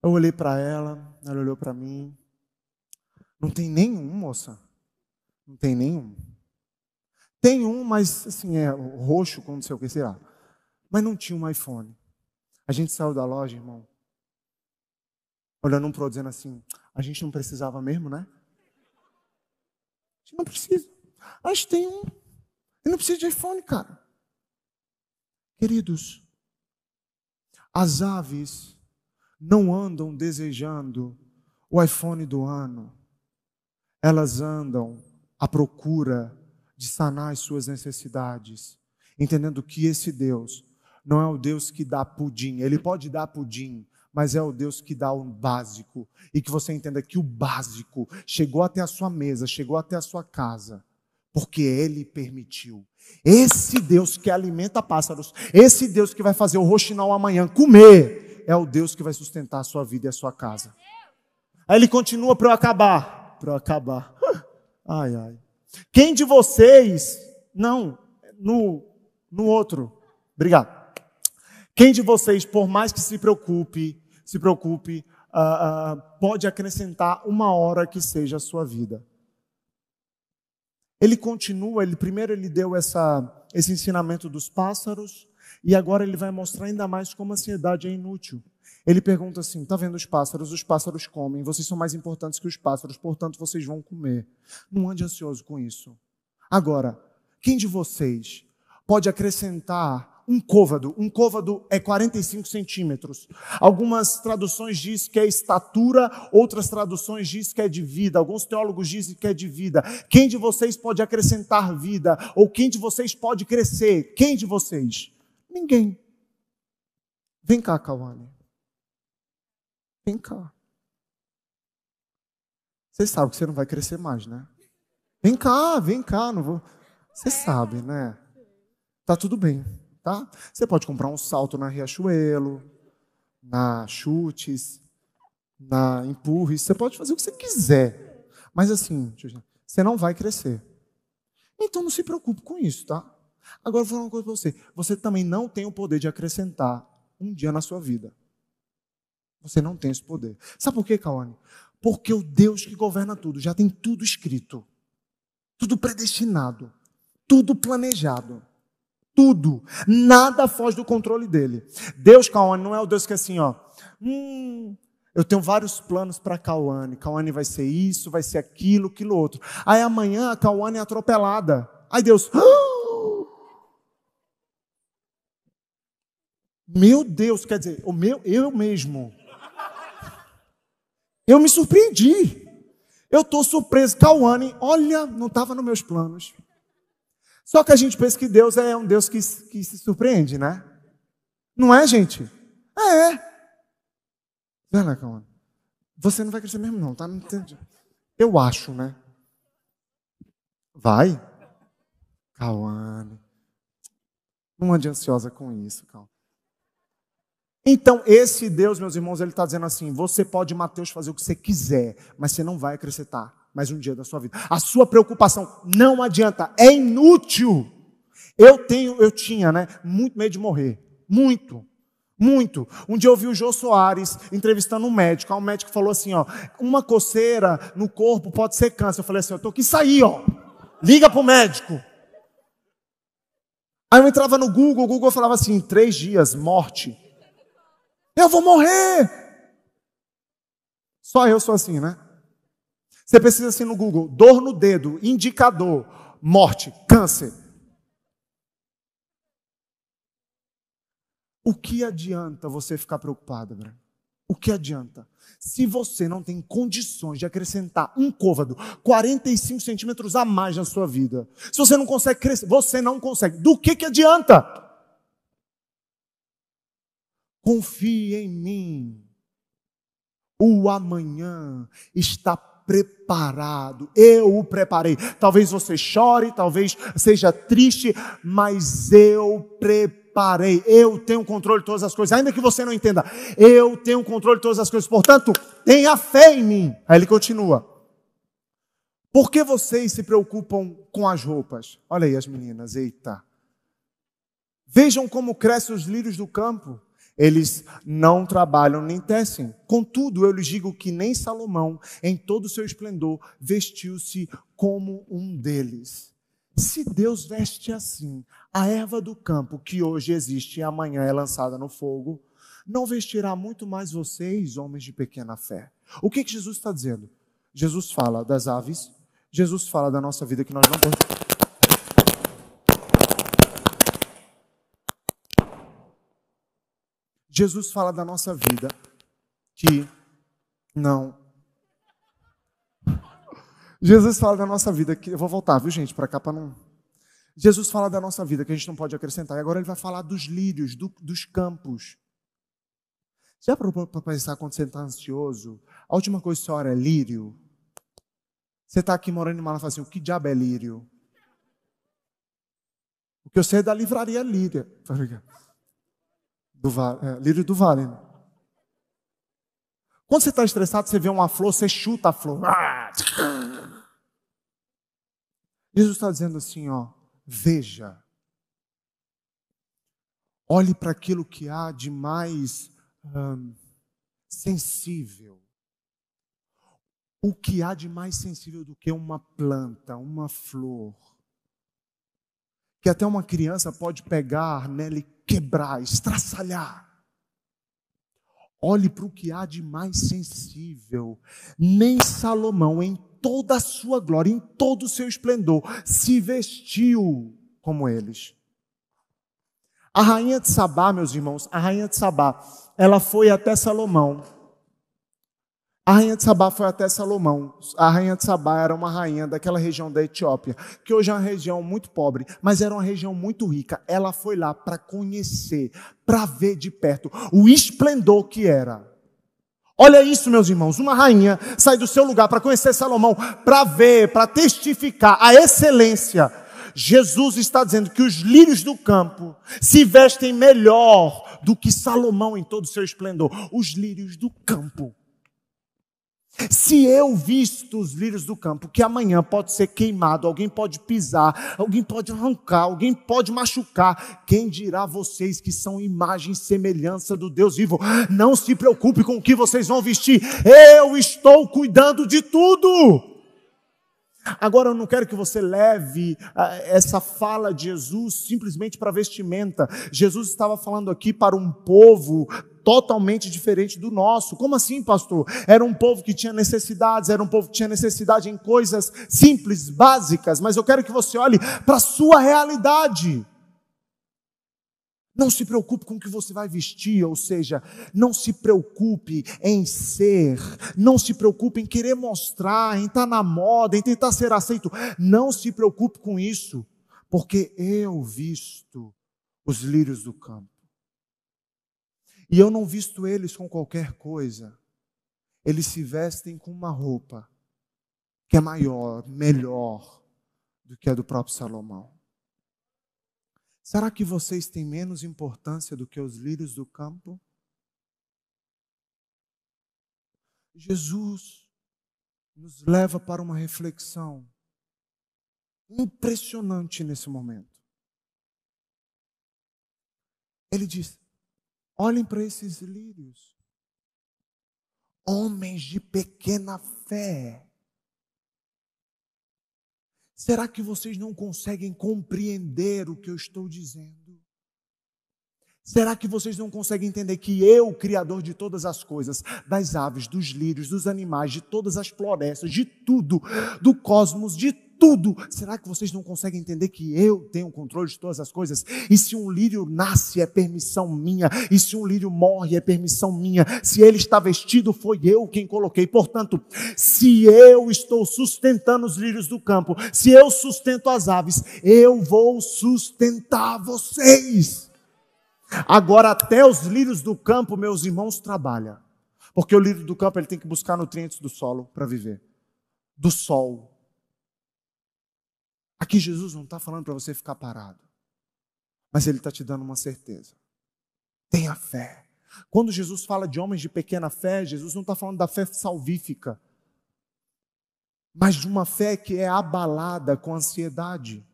Eu olhei para ela, ela olhou para mim. Não tem nenhum, moça. Não tem nenhum. Tem um, mas assim, é roxo, como não sei o que, sei lá. Mas não tinha um iPhone. A gente saiu da loja, irmão, olhando um pro dizendo assim: a gente não precisava mesmo, né? A gente não precisa. A gente tem um. E não precisa de iPhone, cara. Queridos, as aves não andam desejando o iPhone do ano. Elas andam à procura de sanar as suas necessidades, entendendo que esse Deus não é o Deus que dá pudim, ele pode dar pudim, mas é o Deus que dá o básico, e que você entenda que o básico chegou até a sua mesa, chegou até a sua casa, porque ele permitiu. Esse Deus que alimenta pássaros, esse Deus que vai fazer o roxinol amanhã comer, é o Deus que vai sustentar a sua vida e a sua casa. Aí ele continua para eu acabar, para eu acabar. Ai, ai. Quem de vocês, não, no, no outro, obrigado. Quem de vocês, por mais que se preocupe, se preocupe, uh, uh, pode acrescentar uma hora que seja a sua vida? Ele continua, ele primeiro ele deu essa, esse ensinamento dos pássaros, e agora ele vai mostrar ainda mais como a ansiedade é inútil. Ele pergunta assim: está vendo os pássaros? Os pássaros comem, vocês são mais importantes que os pássaros, portanto vocês vão comer. Não ande ansioso com isso. Agora, quem de vocês pode acrescentar um côvado? Um côvado é 45 centímetros. Algumas traduções dizem que é estatura, outras traduções dizem que é de vida. Alguns teólogos dizem que é de vida. Quem de vocês pode acrescentar vida? Ou quem de vocês pode crescer? Quem de vocês? Ninguém. Vem cá, Cauane. Vem cá. Você sabe que você não vai crescer mais, né? Vem cá, vem cá, não vou. Você sabe, né? Tá tudo bem, tá? Você pode comprar um salto na Riachuelo, na Chutes, na Empurres, você pode fazer o que você quiser. Mas assim, você não vai crescer. Então não se preocupe com isso, tá? Agora vou falar uma coisa para você. Você também não tem o poder de acrescentar um dia na sua vida. Você não tem esse poder. Sabe por quê, Cauane? Porque o Deus que governa tudo já tem tudo escrito, tudo predestinado, tudo planejado. Tudo. Nada foge do controle dele. Deus, Cauane, não é o Deus que é assim, ó. Hum, eu tenho vários planos para Cauane. Cauane vai ser isso, vai ser aquilo, aquilo outro. Aí amanhã a Cauane é atropelada. Aí Deus. Meu Deus, quer dizer, o meu, eu mesmo. Eu me surpreendi. Eu estou surpreso. Cauane, olha, não estava nos meus planos. Só que a gente pensa que Deus é um Deus que, que se surpreende, né? Não é, gente? É. Vai lá, Cauane. Você não vai crescer mesmo, não, tá? Eu acho, né? Vai. Cauane. Não ande ansiosa com isso, calma. Então, esse Deus, meus irmãos, ele está dizendo assim: você pode, Mateus, fazer o que você quiser, mas você não vai acrescentar mais um dia da sua vida. A sua preocupação não adianta, é inútil. Eu tenho, eu tinha, né, muito medo de morrer. Muito. Muito. Um dia eu vi o Jô Soares entrevistando um médico. Aí um médico falou assim: ó, uma coceira no corpo pode ser câncer. Eu falei assim: eu tô aqui sair, ó. Liga pro médico. Aí eu entrava no Google, o Google falava assim: três dias, morte. Eu vou morrer. Só eu sou assim, né? Você precisa assim no Google: dor no dedo, indicador, morte, câncer. O que adianta você ficar preocupado, Abraão? O que adianta? Se você não tem condições de acrescentar um côvado, 45 centímetros a mais na sua vida, se você não consegue crescer, você não consegue. Do que, que adianta? Confie em mim. O amanhã está preparado. Eu o preparei. Talvez você chore, talvez seja triste, mas eu preparei. Eu tenho controle de todas as coisas. Ainda que você não entenda, eu tenho controle de todas as coisas. Portanto, tenha fé em mim. Aí ele continua. Por que vocês se preocupam com as roupas? Olha aí as meninas, eita. Vejam como crescem os lírios do campo. Eles não trabalham nem tecem. Contudo, eu lhes digo que nem Salomão, em todo o seu esplendor, vestiu-se como um deles. Se Deus veste assim a erva do campo, que hoje existe e amanhã é lançada no fogo, não vestirá muito mais vocês, homens de pequena fé. O que, que Jesus está dizendo? Jesus fala das aves, Jesus fala da nossa vida que nós não Jesus fala da nossa vida que não. Jesus fala da nossa vida que. Eu vou voltar, viu, gente, para cá para não. Jesus fala da nossa vida que a gente não pode acrescentar. E agora ele vai falar dos lírios, do, dos campos. Já para pensar quando você está ansioso? A última coisa que você ora é lírio. Você está aqui morando em Mala e fala assim: o que diabo é lírio? O que eu sei é da livraria Líria. Do é, lírio do vale. Né? Quando você está estressado, você vê uma flor, você chuta a flor. Ah! Jesus está dizendo assim, ó, veja, olhe para aquilo que há de mais hum, sensível. O que há de mais sensível do que uma planta, uma flor, que até uma criança pode pegar nela e quebrar, estraçalhar. Olhe para o que há de mais sensível. Nem Salomão, em toda a sua glória, em todo o seu esplendor, se vestiu como eles. A rainha de Sabá, meus irmãos, a rainha de Sabá, ela foi até Salomão a rainha de Sabá foi até Salomão. A rainha de Sabá era uma rainha daquela região da Etiópia, que hoje é uma região muito pobre, mas era uma região muito rica. Ela foi lá para conhecer, para ver de perto o esplendor que era. Olha isso, meus irmãos. Uma rainha sai do seu lugar para conhecer Salomão, para ver, para testificar a excelência. Jesus está dizendo que os lírios do campo se vestem melhor do que Salomão em todo o seu esplendor. Os lírios do campo se eu visto os lírios do campo, que amanhã pode ser queimado, alguém pode pisar, alguém pode arrancar, alguém pode machucar, quem dirá vocês que são imagem e semelhança do Deus vivo? Não se preocupe com o que vocês vão vestir, eu estou cuidando de tudo. Agora eu não quero que você leve ah, essa fala de Jesus simplesmente para vestimenta. Jesus estava falando aqui para um povo totalmente diferente do nosso. Como assim, pastor? Era um povo que tinha necessidades, era um povo que tinha necessidade em coisas simples, básicas, mas eu quero que você olhe para a sua realidade. Não se preocupe com o que você vai vestir, ou seja, não se preocupe em ser, não se preocupe em querer mostrar, em estar na moda, em tentar ser aceito. Não se preocupe com isso, porque eu visto os lírios do campo. E eu não visto eles com qualquer coisa. Eles se vestem com uma roupa que é maior, melhor do que a do próprio Salomão. Será que vocês têm menos importância do que os lírios do campo? Jesus nos leva para uma reflexão impressionante nesse momento. Ele diz: olhem para esses lírios, homens de pequena fé. Será que vocês não conseguem compreender o que eu estou dizendo? Será que vocês não conseguem entender que eu, Criador de todas as coisas, das aves, dos lírios, dos animais, de todas as florestas, de tudo, do cosmos, de tudo. Será que vocês não conseguem entender que eu tenho o controle de todas as coisas? E se um lírio nasce, é permissão minha. E se um lírio morre, é permissão minha. Se ele está vestido, foi eu quem coloquei. Portanto, se eu estou sustentando os lírios do campo, se eu sustento as aves, eu vou sustentar vocês. Agora, até os lírios do campo, meus irmãos, trabalham. Porque o lírio do campo ele tem que buscar nutrientes do solo para viver. Do sol, Aqui Jesus não está falando para você ficar parado, mas Ele está te dando uma certeza. Tenha fé. Quando Jesus fala de homens de pequena fé, Jesus não está falando da fé salvífica, mas de uma fé que é abalada com ansiedade.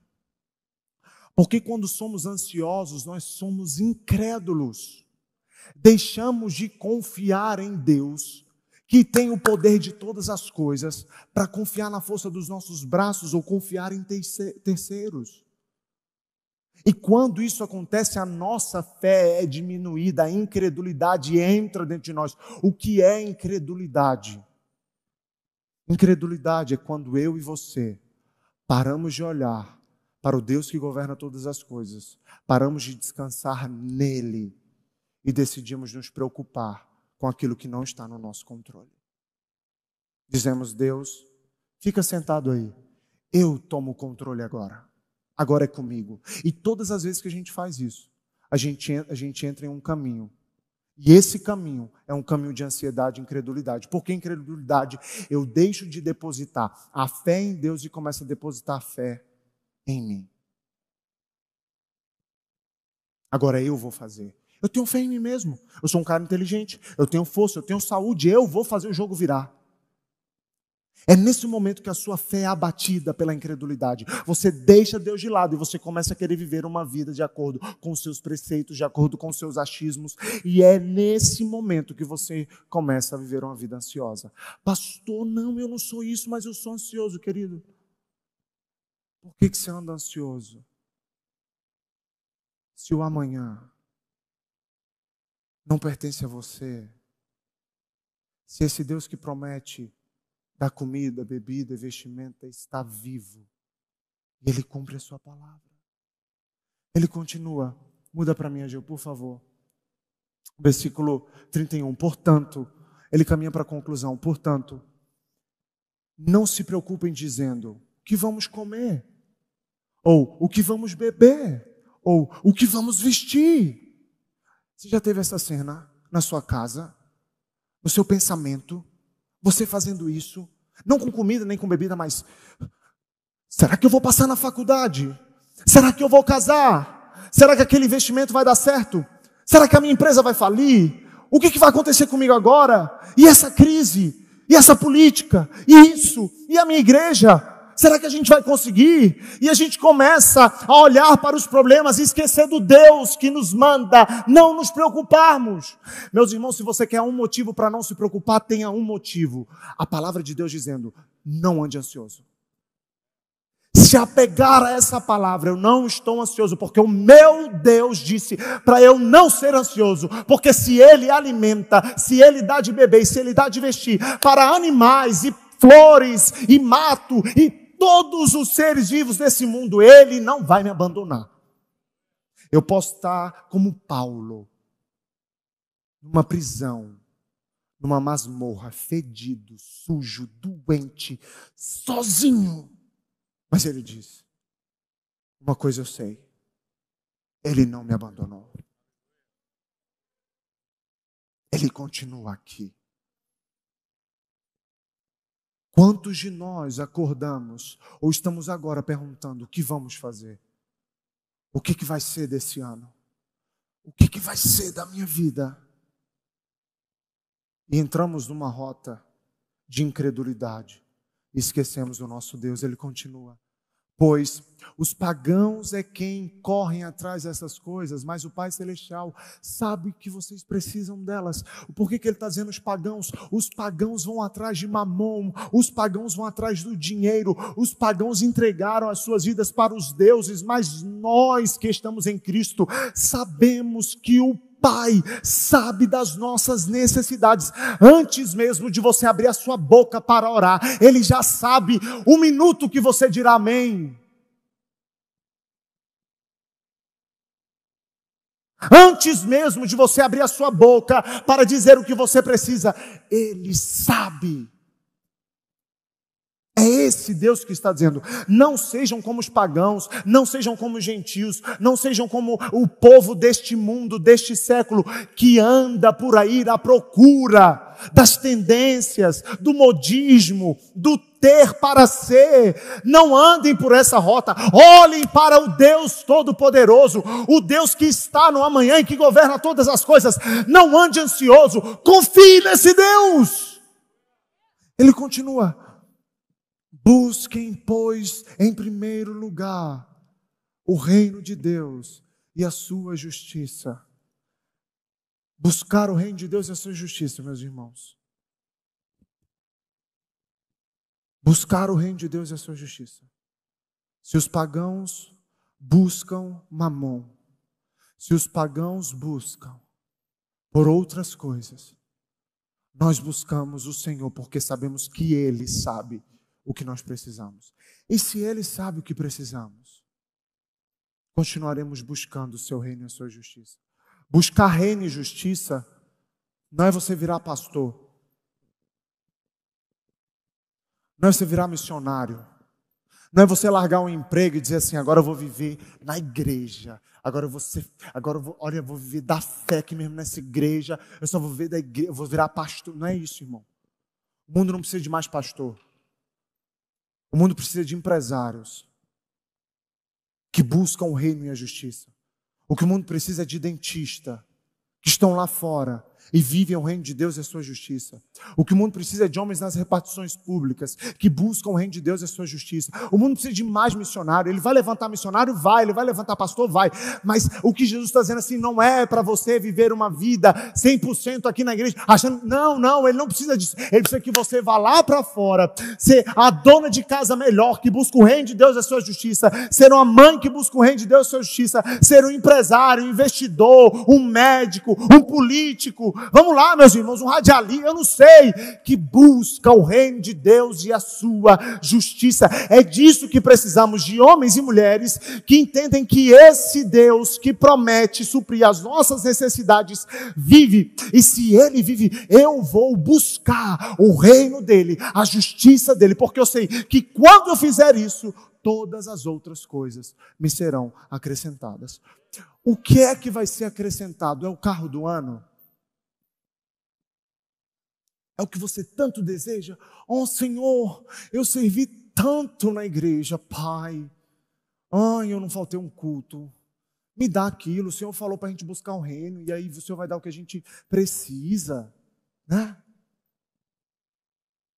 Porque quando somos ansiosos, nós somos incrédulos. Deixamos de confiar em Deus que tem o poder de todas as coisas, para confiar na força dos nossos braços ou confiar em terceiros. E quando isso acontece, a nossa fé é diminuída, a incredulidade entra dentro de nós. O que é incredulidade? Incredulidade é quando eu e você paramos de olhar para o Deus que governa todas as coisas, paramos de descansar nele e decidimos nos preocupar com aquilo que não está no nosso controle. Dizemos, Deus, fica sentado aí, eu tomo o controle agora, agora é comigo. E todas as vezes que a gente faz isso, a gente, a gente entra em um caminho. E esse caminho é um caminho de ansiedade e incredulidade. Por que incredulidade? Eu deixo de depositar a fé em Deus e começo a depositar a fé em mim. Agora eu vou fazer. Eu tenho fé em mim mesmo. Eu sou um cara inteligente. Eu tenho força, eu tenho saúde. Eu vou fazer o jogo virar. É nesse momento que a sua fé é abatida pela incredulidade. Você deixa Deus de lado e você começa a querer viver uma vida de acordo com os seus preceitos, de acordo com os seus achismos. E é nesse momento que você começa a viver uma vida ansiosa. Pastor, não, eu não sou isso, mas eu sou ansioso, querido. Por que, que você anda ansioso? Se o amanhã não pertence a você. Se esse Deus que promete dar comida, bebida, vestimenta está vivo, e ele cumpre a sua palavra. Ele continua. Muda para mim, Agil, por favor. Versículo 31. Portanto, ele caminha para a conclusão. Portanto, não se preocupem dizendo o que vamos comer, ou o que vamos beber, ou o que vamos vestir. Você já teve essa cena na sua casa, no seu pensamento, você fazendo isso, não com comida nem com bebida, mas será que eu vou passar na faculdade? Será que eu vou casar? Será que aquele investimento vai dar certo? Será que a minha empresa vai falir? O que, que vai acontecer comigo agora? E essa crise? E essa política? E isso? E a minha igreja? Será que a gente vai conseguir? E a gente começa a olhar para os problemas e esquecer do Deus que nos manda não nos preocuparmos. Meus irmãos, se você quer um motivo para não se preocupar, tenha um motivo. A palavra de Deus dizendo: não ande ansioso. Se apegar a essa palavra, eu não estou ansioso, porque o meu Deus disse para eu não ser ansioso, porque se Ele alimenta, se Ele dá de beber, se Ele dá de vestir para animais e flores e mato e todos os seres vivos desse mundo, Ele não vai me abandonar. Eu posso estar como Paulo, numa prisão, numa masmorra, fedido, sujo, doente, sozinho. Mas ele diz: Uma coisa eu sei, ele não me abandonou. Ele continua aqui. Quantos de nós acordamos ou estamos agora perguntando o que vamos fazer? O que, que vai ser desse ano? O que, que vai ser da minha vida? E entramos numa rota de incredulidade. E esquecemos o nosso Deus, ele continua. Pois os pagãos é quem correm atrás dessas coisas, mas o Pai Celestial sabe que vocês precisam delas. Por que, que ele está dizendo os pagãos? Os pagãos vão atrás de mamon, os pagãos vão atrás do dinheiro, os pagãos entregaram as suas vidas para os deuses, mas nós que estamos em Cristo sabemos que o Pai sabe das nossas necessidades. Antes mesmo de você abrir a sua boca para orar, Ele já sabe o minuto que você dirá amém. Antes mesmo de você abrir a sua boca para dizer o que você precisa, Ele sabe. É esse Deus que está dizendo: não sejam como os pagãos, não sejam como os gentios, não sejam como o povo deste mundo, deste século, que anda por aí à procura das tendências, do modismo, do ter para ser. Não andem por essa rota, olhem para o Deus Todo-Poderoso, o Deus que está no amanhã e que governa todas as coisas. Não ande ansioso, confie nesse Deus. Ele continua Busquem, pois, em primeiro lugar o reino de Deus e a sua justiça. Buscar o reino de Deus e a sua justiça, meus irmãos. Buscar o reino de Deus e a sua justiça. Se os pagãos buscam mamon, se os pagãos buscam por outras coisas, nós buscamos o Senhor porque sabemos que Ele sabe o que nós precisamos. E se Ele sabe o que precisamos, continuaremos buscando o seu reino e a sua justiça. Buscar reino e justiça não é você virar pastor, não é você virar missionário, não é você largar um emprego e dizer assim: agora eu vou viver na igreja, agora eu vou agora eu vou, olha, eu vou viver da fé aqui mesmo nessa igreja, eu só vou viver da igreja, eu vou virar pastor. Não é isso, irmão. O mundo não precisa de mais pastor. O mundo precisa de empresários que buscam o reino e a justiça. O que o mundo precisa é de dentista que estão lá fora e vivem o reino de Deus e a sua justiça. O que o mundo precisa é de homens nas repartições públicas que buscam o reino de Deus e a sua justiça. O mundo precisa de mais missionário. Ele vai levantar missionário? Vai. Ele vai levantar pastor? Vai. Mas o que Jesus está dizendo assim, não é para você viver uma vida 100% aqui na igreja, achando, não, não, ele não precisa disso. Ele precisa que você vá lá para fora, ser a dona de casa melhor, que busca o reino de Deus e a sua justiça, ser uma mãe que busca o reino de Deus e a sua justiça, ser um empresário, um investidor, um médico, um político, Vamos lá, meus irmãos, um radialista, eu não sei, que busca o reino de Deus e a sua justiça. É disso que precisamos de homens e mulheres que entendem que esse Deus que promete suprir as nossas necessidades vive. E se ele vive, eu vou buscar o reino dele, a justiça dele, porque eu sei que quando eu fizer isso, todas as outras coisas me serão acrescentadas. O que é que vai ser acrescentado? É o carro do ano? É o que você tanto deseja? Oh Senhor, eu servi tanto na igreja, Pai. Ai, eu não faltei um culto. Me dá aquilo. O Senhor falou para a gente buscar o um reino, e aí o Senhor vai dar o que a gente precisa. Né?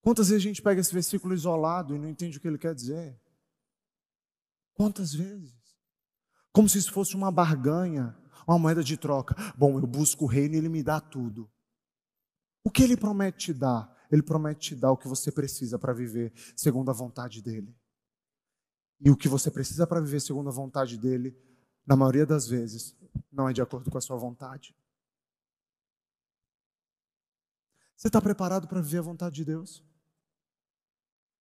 Quantas vezes a gente pega esse versículo isolado e não entende o que ele quer dizer? Quantas vezes? Como se isso fosse uma barganha, uma moeda de troca. Bom, eu busco o reino e ele me dá tudo. O que ele promete te dar? Ele promete te dar o que você precisa para viver segundo a vontade dele. E o que você precisa para viver segundo a vontade dele, na maioria das vezes, não é de acordo com a sua vontade. Você está preparado para viver a vontade de Deus?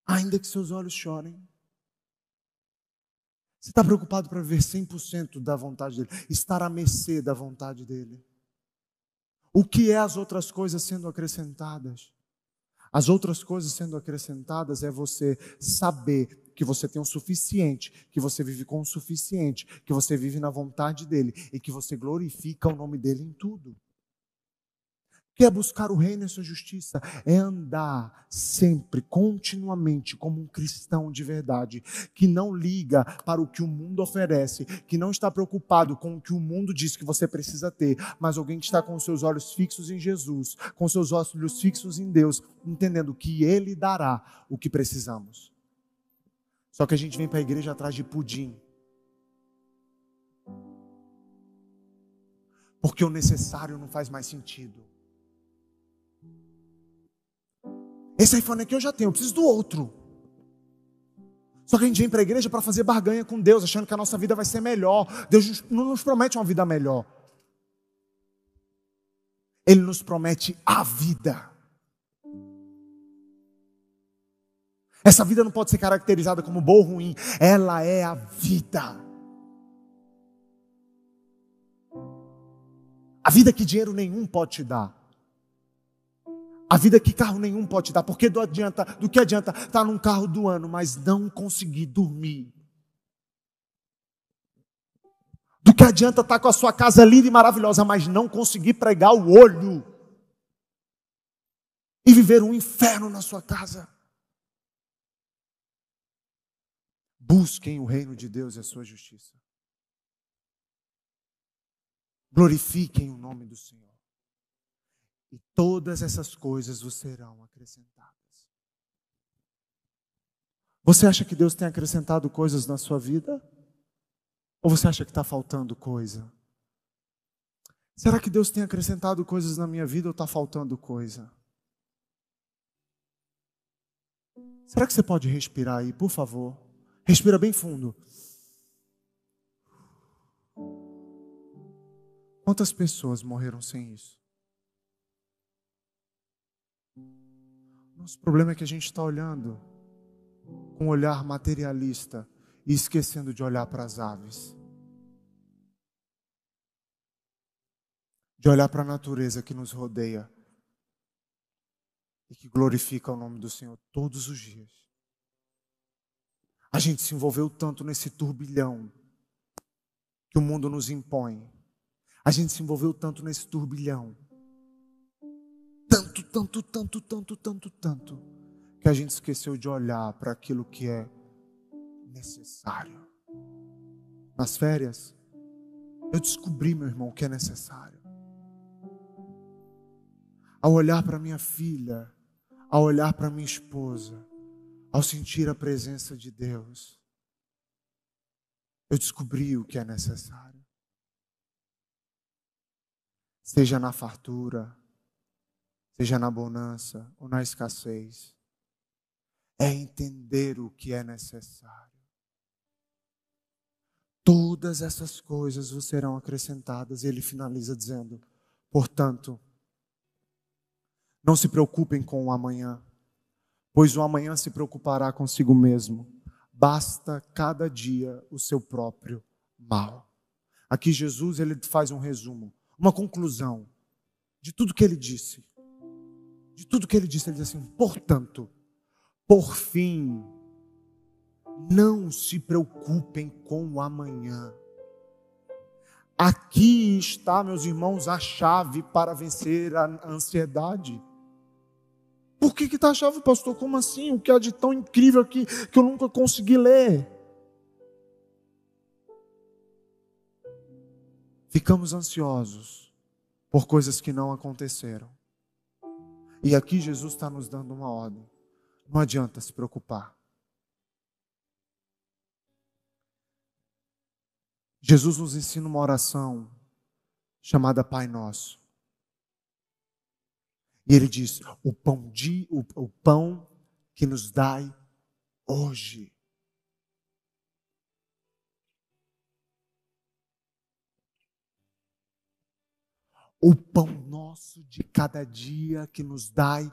Ainda que seus olhos chorem. Você está preocupado para viver 100% da vontade dele, estar à mercê da vontade dele. O que é as outras coisas sendo acrescentadas? As outras coisas sendo acrescentadas é você saber que você tem o suficiente, que você vive com o suficiente, que você vive na vontade dele e que você glorifica o nome dele em tudo que é buscar o reino e a sua justiça, é andar sempre, continuamente, como um cristão de verdade, que não liga para o que o mundo oferece, que não está preocupado com o que o mundo diz que você precisa ter, mas alguém que está com seus olhos fixos em Jesus, com seus olhos fixos em Deus, entendendo que Ele dará o que precisamos. Só que a gente vem para a igreja atrás de pudim. Porque o necessário não faz mais sentido. Esse iPhone aqui eu já tenho, eu preciso do outro. Só que a gente vem para a igreja para fazer barganha com Deus, achando que a nossa vida vai ser melhor. Deus não nos promete uma vida melhor. Ele nos promete a vida. Essa vida não pode ser caracterizada como boa ou ruim, ela é a vida. A vida que dinheiro nenhum pode te dar. A vida que carro nenhum pode dar, porque do, adianta, do que adianta estar tá num carro do ano, mas não conseguir dormir? Do que adianta estar tá com a sua casa linda e maravilhosa, mas não conseguir pregar o olho? E viver um inferno na sua casa? Busquem o reino de Deus e a sua justiça. Glorifiquem o nome do Senhor e todas essas coisas vos serão acrescentadas. Você acha que Deus tem acrescentado coisas na sua vida? Ou você acha que está faltando coisa? Será que Deus tem acrescentado coisas na minha vida ou está faltando coisa? Será que você pode respirar aí, por favor? Respira bem fundo. Quantas pessoas morreram sem isso? Nosso problema é que a gente está olhando com um olhar materialista e esquecendo de olhar para as aves. De olhar para a natureza que nos rodeia e que glorifica o nome do Senhor todos os dias. A gente se envolveu tanto nesse turbilhão que o mundo nos impõe. A gente se envolveu tanto nesse turbilhão tanto, tanto, tanto, tanto, tanto, que a gente esqueceu de olhar para aquilo que é necessário. Nas férias, eu descobri, meu irmão, o que é necessário. Ao olhar para minha filha, ao olhar para minha esposa, ao sentir a presença de Deus, eu descobri o que é necessário. Seja na fartura, seja na bonança ou na escassez, é entender o que é necessário. Todas essas coisas vos serão acrescentadas. E ele finaliza dizendo: portanto, não se preocupem com o amanhã, pois o amanhã se preocupará consigo mesmo. Basta cada dia o seu próprio mal. Aqui Jesus ele faz um resumo, uma conclusão de tudo que ele disse de tudo que ele disse, ele diz assim: portanto, por fim, não se preocupem com o amanhã. Aqui está, meus irmãos, a chave para vencer a ansiedade. Por que está a chave, pastor? Como assim? O que há de tão incrível aqui que eu nunca consegui ler? Ficamos ansiosos por coisas que não aconteceram. E aqui Jesus está nos dando uma ordem. Não adianta se preocupar. Jesus nos ensina uma oração chamada Pai Nosso. E ele diz: o pão, de, o, o pão que nos dai hoje. O pão nosso de cada dia que nos dai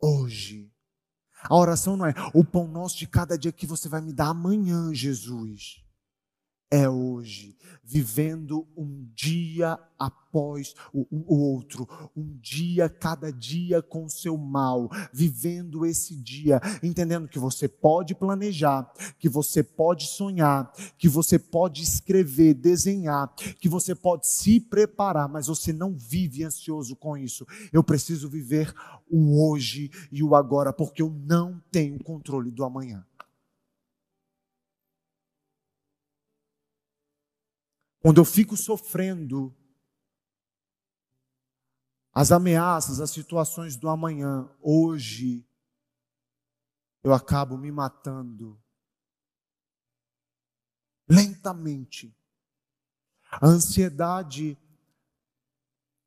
hoje. A oração não é o pão nosso de cada dia que você vai me dar amanhã, Jesus. É hoje, vivendo um dia após o, outro, um dia cada dia com seu mal, vivendo esse dia, entendendo que você pode planejar, que você pode sonhar, que você pode escrever, desenhar, que você pode se preparar, mas você não vive ansioso com isso. Eu preciso viver o hoje e o agora, porque eu não tenho controle do amanhã. Quando eu fico sofrendo as ameaças, as situações do amanhã, hoje, eu acabo me matando lentamente. A ansiedade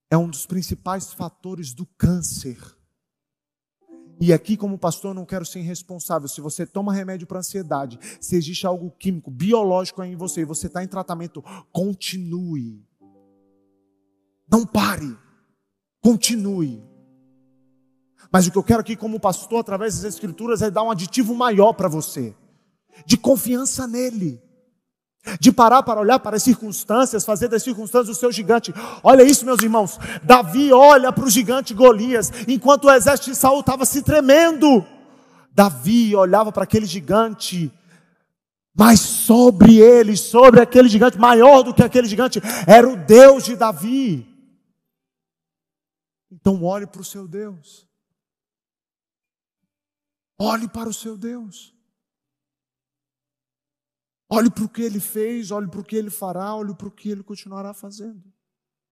é um dos principais fatores do câncer. E aqui, como pastor, não quero ser irresponsável. Se você toma remédio para ansiedade, se existe algo químico, biológico aí em você e você está em tratamento, continue. Não pare. Continue. Mas o que eu quero aqui, como pastor, através das Escrituras, é dar um aditivo maior para você, de confiança nele de parar para olhar para as circunstâncias, fazer das circunstâncias o seu gigante. Olha isso, meus irmãos. Davi olha para o gigante Golias, enquanto o exército de Saul estava se tremendo. Davi olhava para aquele gigante, mas sobre ele, sobre aquele gigante, maior do que aquele gigante, era o Deus de Davi. Então olhe para o seu Deus. Olhe para o seu Deus. Olhe para o que ele fez, olhe para o que ele fará, olhe para o que ele continuará fazendo.